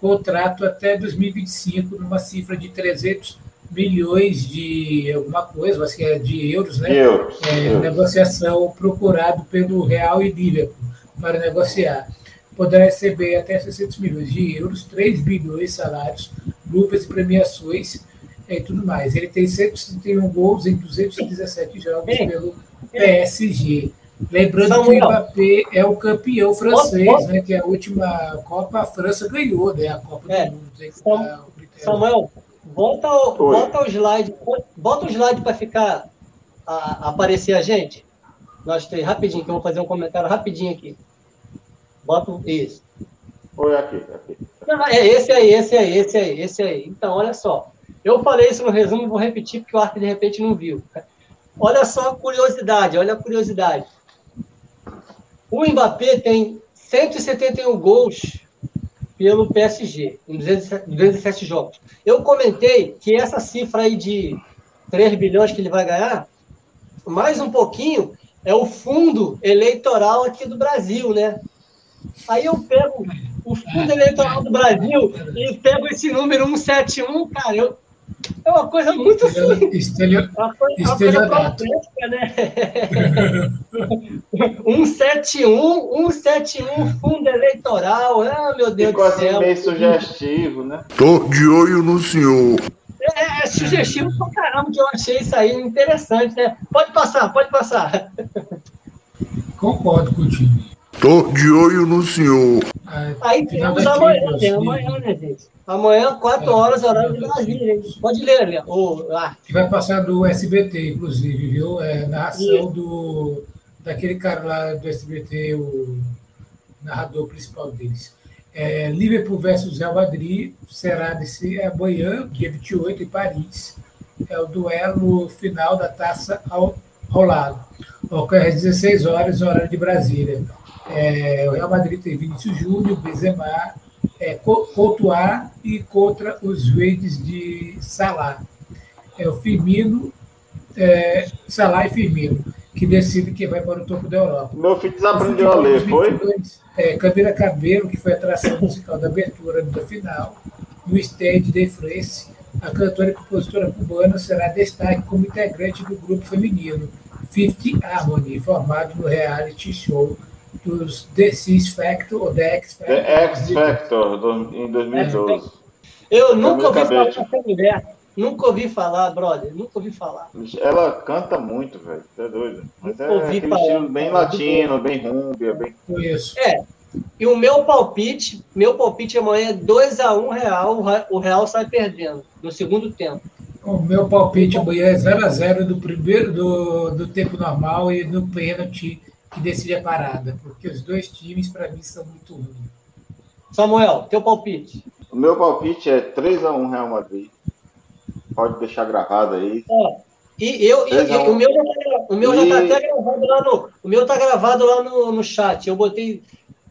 Speaker 8: contrato até 2025, numa cifra de 300 bilhões de alguma coisa, acho que é de euros, né?
Speaker 2: Euros,
Speaker 8: é,
Speaker 2: euros.
Speaker 8: Negociação procurado pelo Real e Liverpool para negociar. Poderá receber até 600 milhões de euros, 3 bilhões de salários, luvas e premiações e tudo mais. Ele tem 161 gols em 217 jogos Ei. pelo PSG. Lembrando Samuel. que o Mbappé é o campeão francês, né? Que é a última Copa a França ganhou, né? A Copa é. do Mundo. Né?
Speaker 1: Samuel, Bota o, bota o slide, bota o slide para ficar a, aparecer a gente. Nós três, rapidinho, que eu vou fazer um comentário rapidinho aqui. Bota isso.
Speaker 2: Oi, aqui, aqui.
Speaker 1: é esse aí, esse aí, esse aí, esse aí. Então, olha só. Eu falei isso no resumo, vou repetir porque o Arthur de repente não viu. Olha só a curiosidade, olha a curiosidade. O Mbappé tem 171 gols pelo PSG, em 207 jogos. Eu comentei que essa cifra aí de 3 bilhões que ele vai ganhar, mais um pouquinho, é o fundo eleitoral aqui do Brasil, né? Aí eu pego o fundo eleitoral do Brasil e pego esse número 171, cara, eu é uma coisa muito
Speaker 8: Estelio... uma coisa, uma coisa complexa,
Speaker 1: né? 171, 171 fundo eleitoral. Ah, meu Deus Ficou do céu.
Speaker 2: Assim meio sugestivo, né?
Speaker 10: Tô de olho no senhor.
Speaker 1: É, é sugestivo pra caramba que eu achei isso aí interessante, né? Pode passar, pode passar.
Speaker 8: Concordo contigo.
Speaker 10: Tô de olho no senhor.
Speaker 1: Aí temos amanhã, tem amanhã, né, gente? Amanhã, 4 é, horas, horário de Brasília. Pode ler, né? O,
Speaker 8: ah. Que vai passar do SBT, inclusive, viu? É narração do, daquele cara lá do SBT, o narrador principal deles. É, Liverpool versus Real Madrid será desse amanhã, dia 28, em Paris. É o duelo final da taça ao, ao lado. Ocorre às 16 horas, horário de Brasília. É, o Real Madrid tem Vinícius Júnior, Benzema, é, Courtois e contra os verdes de Salah. É o Firmino, é, Salah e Firmino, que decide quem vai para o topo da Europa.
Speaker 2: Meu filho desaprendeu a ler, foi?
Speaker 8: É, Camila Cabelo, que foi a atração musical da abertura da final, no Stage de France, a cantora e compositora cubana será destaque como integrante do grupo feminino Fifty Harmony, formado no reality show dos The X Factor ou The X Factor.
Speaker 2: The X Factor, do, em 2012.
Speaker 1: É, eu nunca ouvi falar dessa mulher. Nunca ouvi falar, brother. Nunca ouvi falar.
Speaker 2: Ela canta muito, velho. Você é doido. Mas é ouvi aquele falar, estilo bem latino, bem rúmbia, bem.
Speaker 8: Isso.
Speaker 1: É. E o meu palpite, meu palpite amanhã é 2x1 um Real, o Real sai perdendo no segundo tempo.
Speaker 8: O meu palpite amanhã é 0x0 do primeiro do, do tempo normal e no pênalti que decide a parada, porque os dois times, para mim, são muito ruins.
Speaker 1: Samuel, teu palpite?
Speaker 2: O meu palpite é 3x1 Real Madrid. Pode deixar gravado aí.
Speaker 1: É. E eu, eu, eu o meu, o meu e... já tá até gravado lá no. O meu tá gravado lá no, no chat. Eu botei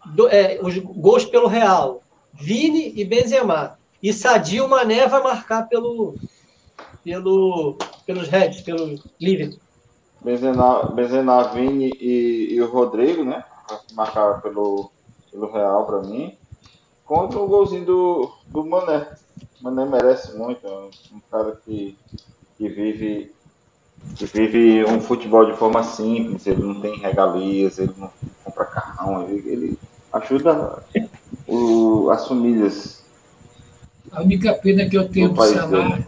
Speaker 1: do, é, os gols pelo Real. Vini e Benzema. E Sadio Mané vai marcar pelo, pelo, pelos Reds, pelo Liverpool.
Speaker 2: Benzema, Benzema Vini e, e o Rodrigo, né? Marcaram pelo, pelo Real para mim. Contra o golzinho do, do Mané. O Mané merece muito. É um cara que, que vive que vive um futebol de forma simples, ele não tem regalias, ele não compra carrão, ele, ele ajuda o, as famílias.
Speaker 8: A única pena que eu tenho do, do Salah,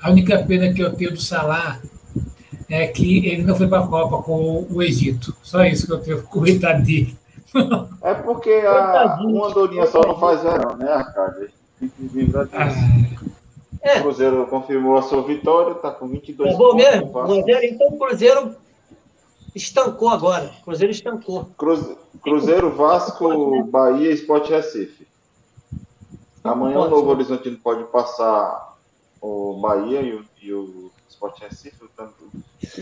Speaker 8: a única pena que eu tenho do Salah é que ele não foi para a Copa com o Egito. Só isso que eu tenho que comentar dele.
Speaker 2: É porque a, uma dorinha só não faz verão, né, Arcade? Ah. O Cruzeiro confirmou a sua vitória, está com 22
Speaker 1: é bom mesmo, Rogério, então o Cruzeiro estancou agora. Cruzeiro estancou.
Speaker 2: Cruze, Cruzeiro, Vasco, Bahia e Sport Recife. Amanhã o Novo Horizontino pode passar o Bahia e o, e o Sport Recife.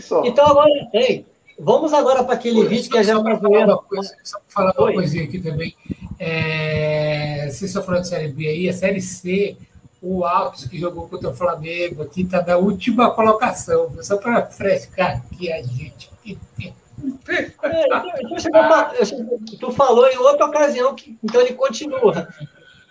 Speaker 1: Só. Então agora, ei, vamos agora para aquele Oi, vídeo que é já uma zoeira.
Speaker 8: Só para falar uma coisinha aqui também. É, vocês estão falando de Série B aí, a Série C, o Alves que jogou contra o Flamengo aqui está na última colocação. Só para frescar aqui a gente.
Speaker 1: É, então, tu falou em outra ocasião que então ele continua.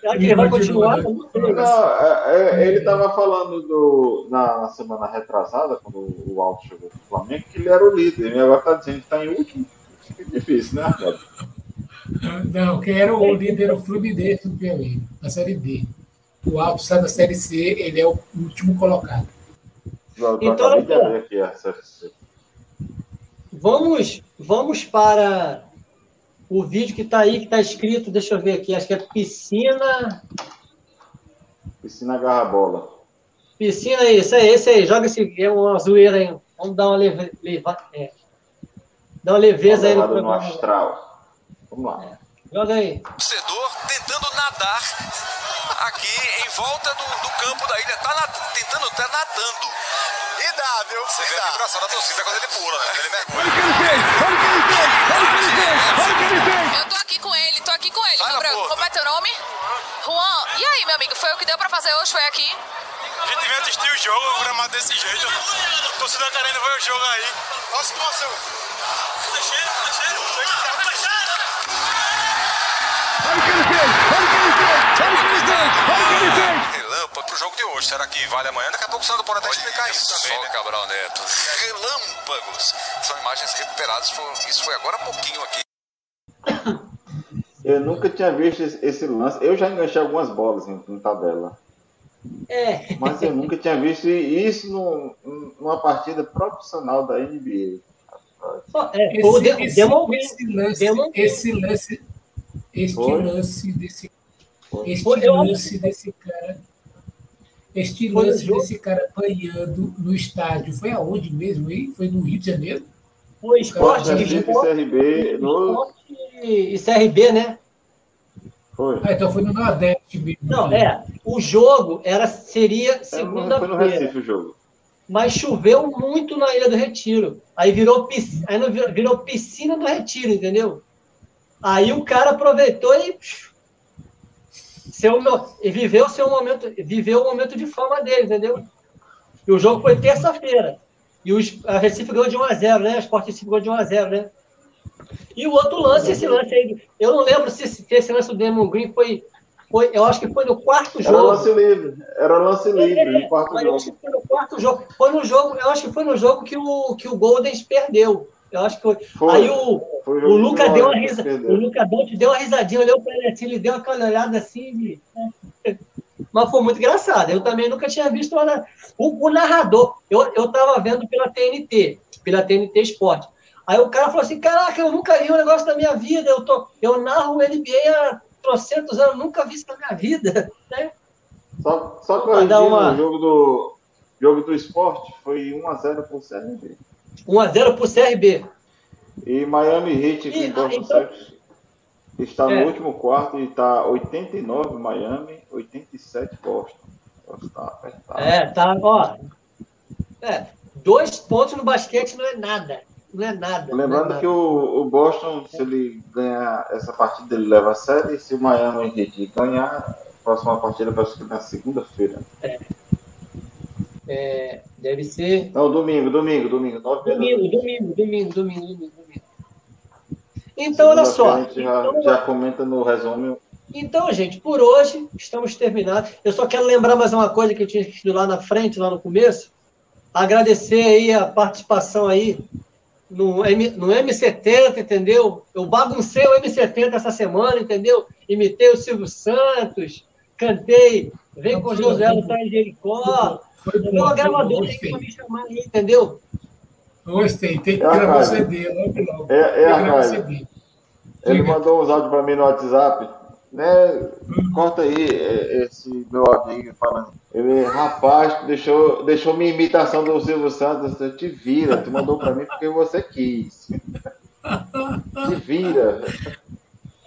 Speaker 1: Ele vai continuar? Não,
Speaker 2: é, é, ele estava falando do, na, na, semana retrasada, quando o Alto chegou o Flamengo, que ele era o líder. E agora está dizendo que está em último. Fica difícil, né,
Speaker 8: Não, quem era o líder era o Fluminense do Piauí, na Série D. O Alto está na Série C, ele é o último colocado.
Speaker 1: então, aqui a Série C. Vamos, vamos para o vídeo que está aí, que está escrito, deixa eu ver aqui, acho que é piscina.
Speaker 2: Piscina garra bola.
Speaker 1: Piscina, isso aí, esse aí, joga esse, é uma zoeira aí. Vamos dar uma, leve, leva, é, dar uma leveza aí no
Speaker 2: programa. No astral. Vamos lá.
Speaker 1: É. Joga aí.
Speaker 12: Torcedor tentando nadar aqui em volta do, do campo da ilha. Tá na, tentando, tá nadando. Dá, viu? Você vê a vibração da torcida quando ele pula, né? Ele mergulha. Olha o que ele fez! Olha o que ele fez! Olha o que ele fez! Olha o que ele fez!
Speaker 13: Eu tô aqui com ele, tô aqui com ele, meu branco. Como é teu nome? Juan. E aí, meu amigo, foi o que deu pra fazer hoje? Foi aqui?
Speaker 12: A gente veio assistir o jogo, o gramado desse jeito. A torcida querendo ver o jogo aí. Olha a situação. Tá cheio, tá cheio. Tá cheio. Olha o que ele fez! Olha o que ele fez! Olha o que ele fez! Olha o que ele fez! Relâmpago pro jogo de hoje. Será que vale amanhã? Daqui a pouco o Sandro pode até explicar isso também. Só né? Cabral Neto. Relâmpagos. São imagens recuperadas. Isso foi agora há pouquinho aqui.
Speaker 2: Eu nunca tinha visto esse lance. Eu já enganchei algumas bolas em, em tabela.
Speaker 1: É.
Speaker 2: Mas eu nunca tinha visto isso no, numa partida profissional da NBA.
Speaker 8: É, esse, esse, esse, lance, esse lance, este Foi? lance desse, este lance desse cara este lance desse cara apanhando no estádio foi aonde mesmo, hein? Foi no Rio de Janeiro?
Speaker 1: Foi esporte,
Speaker 2: esporte,
Speaker 1: esporte,
Speaker 2: CRB, no...
Speaker 1: e CRB, né?
Speaker 2: Foi.
Speaker 8: Ah, então foi no Nordeste mesmo.
Speaker 1: Não, é. O jogo era, seria segunda-feira.
Speaker 2: Foi no Recife o jogo.
Speaker 1: Mas choveu muito na Ilha do Retiro. Aí virou, piscina, aí não virou, virou piscina do Retiro, entendeu? Aí o cara aproveitou e, seu, e viveu seu momento, viveu o momento de fama dele, entendeu? E o jogo foi terça-feira. E os, a Recife ganhou de 1x0, né? A Sport Recife ganhou de 1x0, né? E o outro lance, esse lance aí, eu não lembro se, se esse lance do Demon Green foi, foi, eu acho que foi no quarto jogo.
Speaker 2: Era lance livre, era lance livre, é, no quarto jogo.
Speaker 1: foi no quarto jogo. Foi no jogo, eu acho que foi no jogo que o, que o Golden perdeu. Eu acho que foi. foi aí o, o, o Luca deu uma risa, o Luca Dante deu uma risadinha, olhou para ele assim, ele deu aquela olhada assim, de, né? mas foi muito engraçado. Eu também nunca tinha visto uma, o, o narrador. Eu, eu tava vendo pela TNT, pela TNT Esporte. Aí o cara falou assim: Caraca, eu nunca vi um negócio da minha vida. Eu, tô, eu narro o NBA há trocentos anos, nunca vi isso na minha vida. Né?
Speaker 2: Só, só corrigindo uma... o jogo do, jogo do esporte foi 1x0 pro CRB.
Speaker 1: 1x0 pro CRB.
Speaker 2: E Miami Heat em Boston então... está é. no último quarto e está 89 Miami, 87 Boston. Tá apertado.
Speaker 1: É, tá, ó. É, dois pontos no basquete não é nada. Não é nada.
Speaker 2: Lembrando
Speaker 1: é nada.
Speaker 2: que o, o, Boston, se ele ganhar essa partida, ele leva a série. Se o Miami Heat ganhar, a próxima partida vai ser na segunda-feira.
Speaker 1: É. é. Deve ser.
Speaker 2: Não, domingo, domingo, domingo.
Speaker 1: Domingo, domingo, domingo, domingo, domingo, domingo. Então, olha só.
Speaker 2: A gente já,
Speaker 1: então,
Speaker 2: já comenta no resumo.
Speaker 1: Então, gente, por hoje estamos terminados. Eu só quero lembrar mais uma coisa que eu tinha escrito lá na frente, lá no começo. Agradecer aí a participação aí no, M, no M70, entendeu? Eu baguncei o M70 essa semana, entendeu? Imitei o Silvio Santos, cantei Vem com José no Tá Jericó. Então, o gravador tem que me chamar aí, entendeu?
Speaker 8: Gostei, tem que gravar o CD logo, logo.
Speaker 2: É, é a CD. Ele mandou uns áudios para mim no WhatsApp, né? Corta aí esse meu amigo falando. Ele, rapaz, deixou, deixou minha imitação do Silvio Santos, te vira, tu mandou para mim porque você quis. te vira.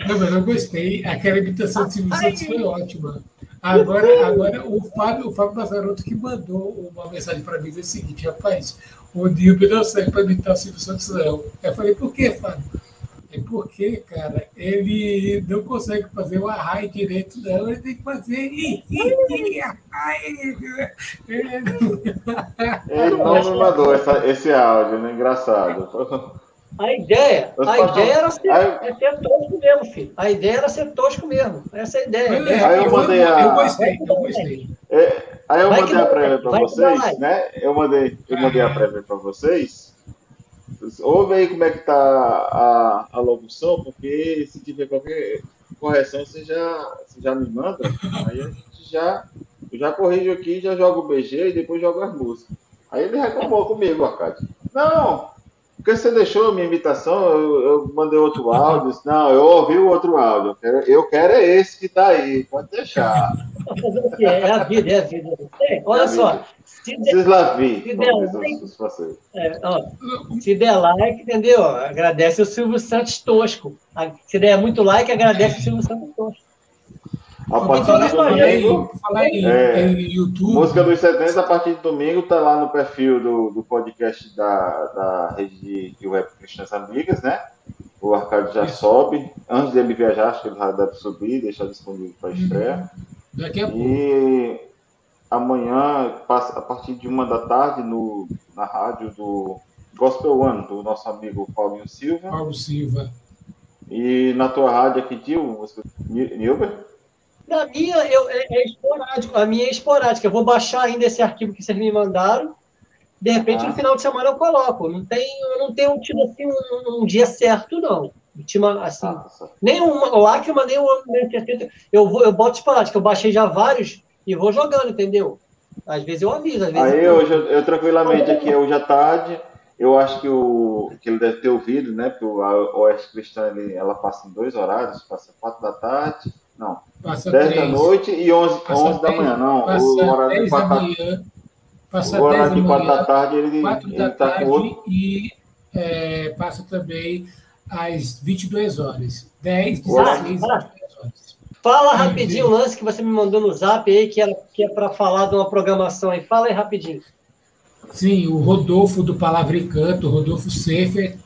Speaker 8: Não, mas eu gostei. Aquela imitação do Silvio Santos foi ótima. Agora, agora o Fábio, o Fábio Mazzaroto que mandou uma mensagem para mim, é o seguinte, rapaz, o Nilber não serve para imitar o Silvio Santos, não. Eu falei, por que, Fábio? É porque, cara, ele não consegue fazer o arraio direito, não. Ele tem que fazer. Ele
Speaker 2: não me mandou esse áudio, né? Engraçado.
Speaker 1: A ideia, a ideia era ser, é ser tosco mesmo, filho. A ideia era ser tosco mesmo. Essa é a ideia.
Speaker 2: Aí eu mandei a. Eu gostei, eu gostei. É, aí eu mandei a prévia para vocês, né? Eu mandei, eu mandei a prévia para vocês. Ouve aí como é que tá a, a locução, porque se tiver qualquer correção, você já, você já me manda. Aí a gente já, eu já corrijo aqui, já jogo o BG e depois jogo as músicas. Aí ele reclamou comigo, Arcade. Não, porque você deixou a minha imitação, eu, eu mandei outro áudio. Disse, não, eu ouvi o outro áudio. Eu quero, eu quero é esse que tá aí, pode deixar.
Speaker 1: É a vida, é a vida. É, olha é só,
Speaker 2: se der,
Speaker 1: like, é, ó, se der like, entendeu? Agradece o Silvio Santos Tosco. Se der muito like, agradece o Silvio Santos Tosco.
Speaker 2: A partir de domingo, é, YouTube. Música dos 70, a partir de domingo, tá lá no perfil do, do podcast da, da rede de, de web Cristãs Amigas, né? O Arcade já Isso. sobe. Antes dele viajar, acho que ele já deve subir, deixar disponível para estreia.
Speaker 8: Daqui a pouco.
Speaker 2: E amanhã, a partir de uma da tarde, no, na rádio do Gospel One, do nosso amigo Paulinho Silva.
Speaker 8: Paulo Silva.
Speaker 2: E na tua rádio aqui, Dil, Nilber?
Speaker 1: Na minha, eu, é, é, esporádico. A minha é esporádica. Eu vou baixar ainda esse arquivo que vocês me mandaram. De repente, ah. no final de semana eu coloco. Não tem, eu não tenho tido assim, um, um dia certo, não. Ultima, assim, ah, nem uma, o Acma, nem o eu, vou, eu boto esporádico. Eu baixei já vários e vou jogando, entendeu? Às vezes eu aviso, às vezes.
Speaker 2: Aí, eu, eu, eu tranquilamente aqui, hoje à tarde, eu acho que, o, que ele deve ter ouvido, né? Porque o Oeste Cristã ele, ela passa em dois horários, passa quatro da tarde, não, passa 10 três, da noite e 11, passa 11 da manhã, não. O horário de quatro da manhã. Passa o horário de 4 da tarde ele, está com outro.
Speaker 8: E é, passa também às 22 horas. 10, 16, 22 horas.
Speaker 1: Fala rapidinho o lance que você me mandou no zap aí, que, era, que é para falar de uma programação aí. Fala aí rapidinho.
Speaker 8: Sim, o Rodolfo do Palavra e Canto, Rodolfo Sefer,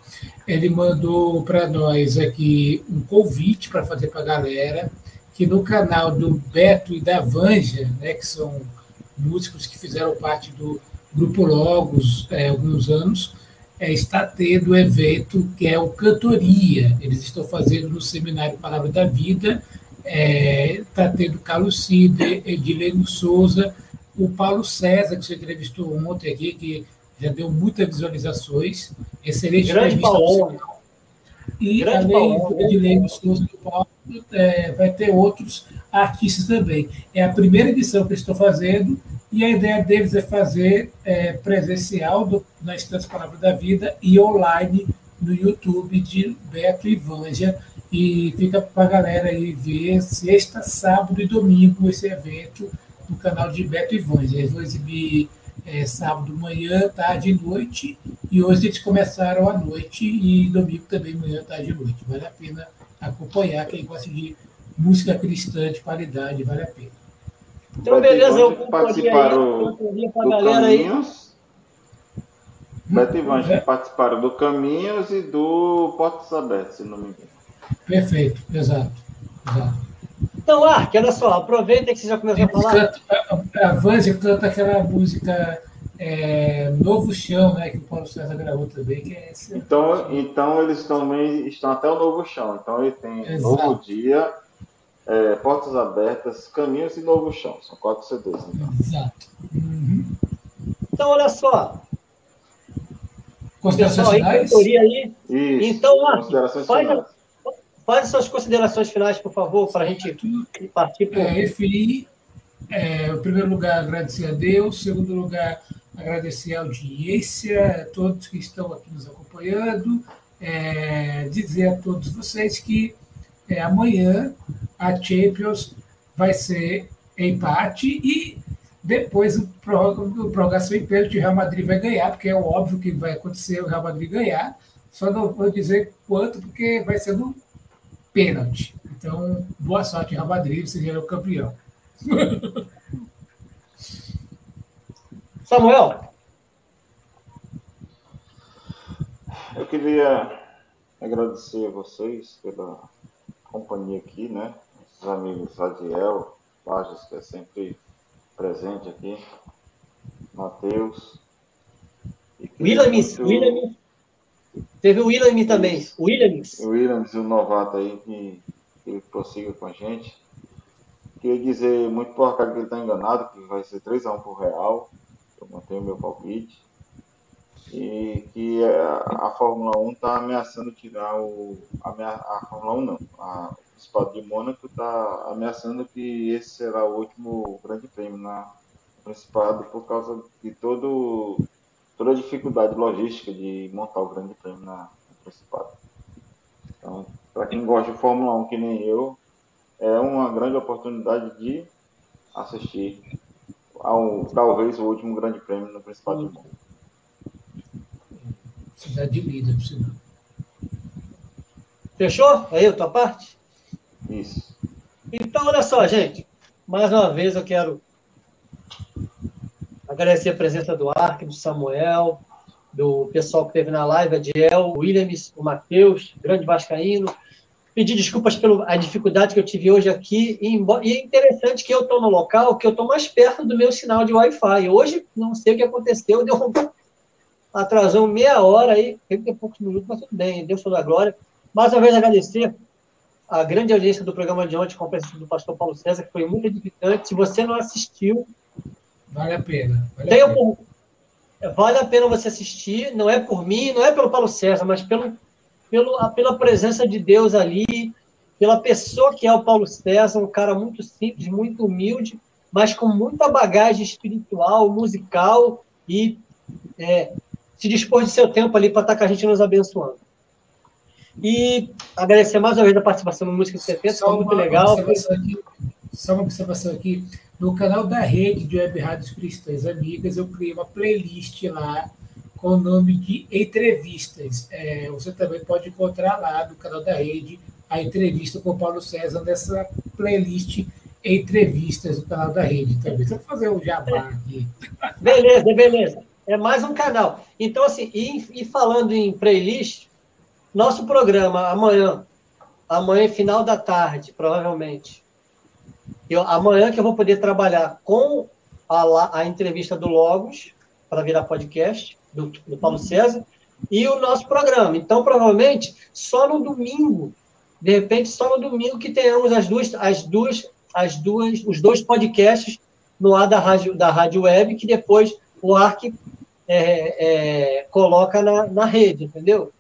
Speaker 8: ele mandou para nós aqui um convite para fazer para a galera, que no canal do Beto e da Vanja, né, que são músicos que fizeram parte do Grupo Logos é, alguns anos, é, está tendo o um evento que é o Cantoria. Eles estão fazendo no Seminário Palavra da Vida, está é, tendo Carlos Cida, Edilene Souza, o Paulo César, que você entrevistou ontem aqui, que já deu muitas visualizações. Excelente
Speaker 1: Grande
Speaker 8: entrevista. E Grande além do Edilene Souza do Paulo, é, vai ter outros artistas também. É a primeira edição que estão fazendo e a ideia deles é fazer é, presencial do, na Estância Palavra da Vida e online no YouTube de Beto e Vanja. E fica para a galera aí ver sexta, sábado e domingo esse evento no canal de Beto e Vanja. Eles vão exibir é, sábado, manhã, tarde e noite. E hoje eles começaram à noite e domingo também, manhã, tarde e noite. Vale a pena acompanhar. Quem gosta de música cristã de qualidade, vale a pena.
Speaker 1: Então, beleza, eu
Speaker 2: participaram do Caminhos. Beto e Vange é. participaram do Caminhos e do Portas Abertas, se não me engano.
Speaker 8: Perfeito, exato. exato.
Speaker 1: Então, Ark, olha só, aproveita que você já começou a falar.
Speaker 8: a, a Vange canta aquela música é, Novo Chão, né, que o Paulo César gravou também, que é esse.
Speaker 2: Então, então eles também estão até o Novo Chão. Então ele tem Exato. Novo Dia, é, Portas Abertas, Caminhos e Novo Chão. São quatro CDs. Então.
Speaker 8: Exato. Uhum.
Speaker 1: Então, olha só.
Speaker 8: Considerações finais?
Speaker 1: Aí.
Speaker 2: Isso,
Speaker 1: então, faz, faz suas considerações finais, por favor, para a gente partir para
Speaker 8: é, enfim, é, em primeiro lugar, agradecer a Deus. Em segundo lugar, agradecer a audiência, a todos que estão aqui nos acompanhando. É, dizer a todos vocês que é, amanhã a Champions vai ser empate e depois o, prorrogação em pênalti o Real Madrid vai ganhar, porque é óbvio que vai acontecer o Real Madrid ganhar. Só não vou dizer quanto, porque vai ser no pênalti. Então, boa sorte, Real Madrid, você já é o campeão.
Speaker 1: Samuel.
Speaker 2: Eu queria agradecer a vocês pela companhia aqui, né? Os amigos Adiel, Lages, que é sempre presente aqui, Matheus.
Speaker 1: Williams, muito... Williams. Teve o Williams também. Williams.
Speaker 2: O Williams, o novato aí, que, que ele prossiga com a gente. Queria dizer muito por causa que ele está enganado, que vai ser 3x1 por Real. Eu mantenho meu palpite. E que a, a Fórmula 1 está ameaçando tirar o. A, a Fórmula 1 não. A, o Principado de Mônaco está ameaçando que esse será o último grande prêmio na Principado por causa de todo, toda a dificuldade logística de montar o grande prêmio na, no Principado. Então, para quem gosta de Fórmula 1 que nem eu, é uma grande oportunidade de assistir ao talvez o último grande prêmio no Principado de Mônaco.
Speaker 8: Cidade de Lida, por sinal.
Speaker 1: Fechou? Aí a tua parte?
Speaker 2: Isso.
Speaker 1: Então, olha só, gente. Mais uma vez eu quero agradecer a presença do Ark, do Samuel, do pessoal que esteve na live, a Diel, o Williams, o Matheus, grande Vascaíno. Pedir desculpas pela dificuldade que eu tive hoje aqui. E, e é interessante que eu estou no local que eu estou mais perto do meu sinal de Wi-Fi. Hoje, não sei o que aconteceu, deu atrasou meia hora aí, tem poucos minutos, mas tudo bem, Deus toda a glória. Mais uma vez agradecer a grande audiência do programa de ontem com a presença do pastor Paulo César, que foi muito edificante. Se você não assistiu,
Speaker 8: vale a pena. Vale, a pena.
Speaker 1: vale a pena você assistir, não é por mim, não é pelo Paulo César, mas pelo, pelo, pela presença de Deus ali, pela pessoa que é o Paulo César, um cara muito simples, muito humilde, mas com muita bagagem espiritual, musical e é, se dispor de seu tempo ali para estar com a gente nos abençoando. E agradecer mais uma vez a participação no Música de 70, foi muito legal.
Speaker 8: Aqui, só uma observação aqui. No canal da rede de Web Rádios Cristãs Amigas, eu criei uma playlist lá com o nome de entrevistas. É, você também pode encontrar lá no canal da rede a entrevista com o Paulo César nessa playlist entrevistas do canal da rede também. Deixa fazer o jabá aqui.
Speaker 1: Beleza, beleza. É mais um canal. Então, assim, e, e falando em playlist, nosso programa amanhã, amanhã, final da tarde, provavelmente. Eu, amanhã que eu vou poder trabalhar com a, a entrevista do Logos, para virar podcast, do, do Paulo César, e o nosso programa. Então, provavelmente, só no domingo, de repente, só no domingo que tenhamos as duas, as duas, as duas, os dois podcasts no ar da rádio, da rádio web, que depois o ARC é, é, coloca na, na rede, entendeu?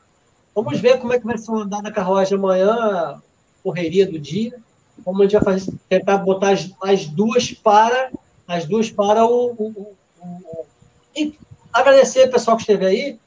Speaker 1: Vamos ver como é que vai ser o andar da carruagem amanhã, correria do dia. Como a gente vai fazer, tentar botar as, as duas para as duas para o, o, o, o, agradecer o pessoal que esteve aí,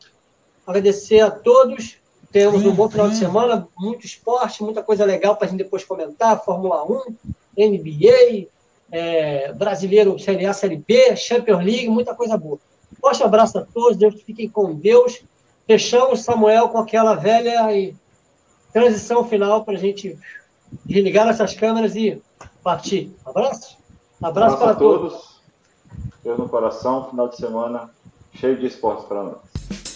Speaker 1: agradecer a todos. Temos um bom final de semana, muito esporte, muita coisa legal para a gente depois comentar. Fórmula 1, NBA, é, Brasileiro Série A, Série B, Champions League, muita coisa boa. Forte abraço a todos, Deus fiquem com Deus. Fechamos, Samuel, com aquela velha e transição final para a gente desligar essas câmeras e partir. Abraço? Abraço, Abraço para todos. todos.
Speaker 2: Deus no coração, final de semana cheio de esportes para nós.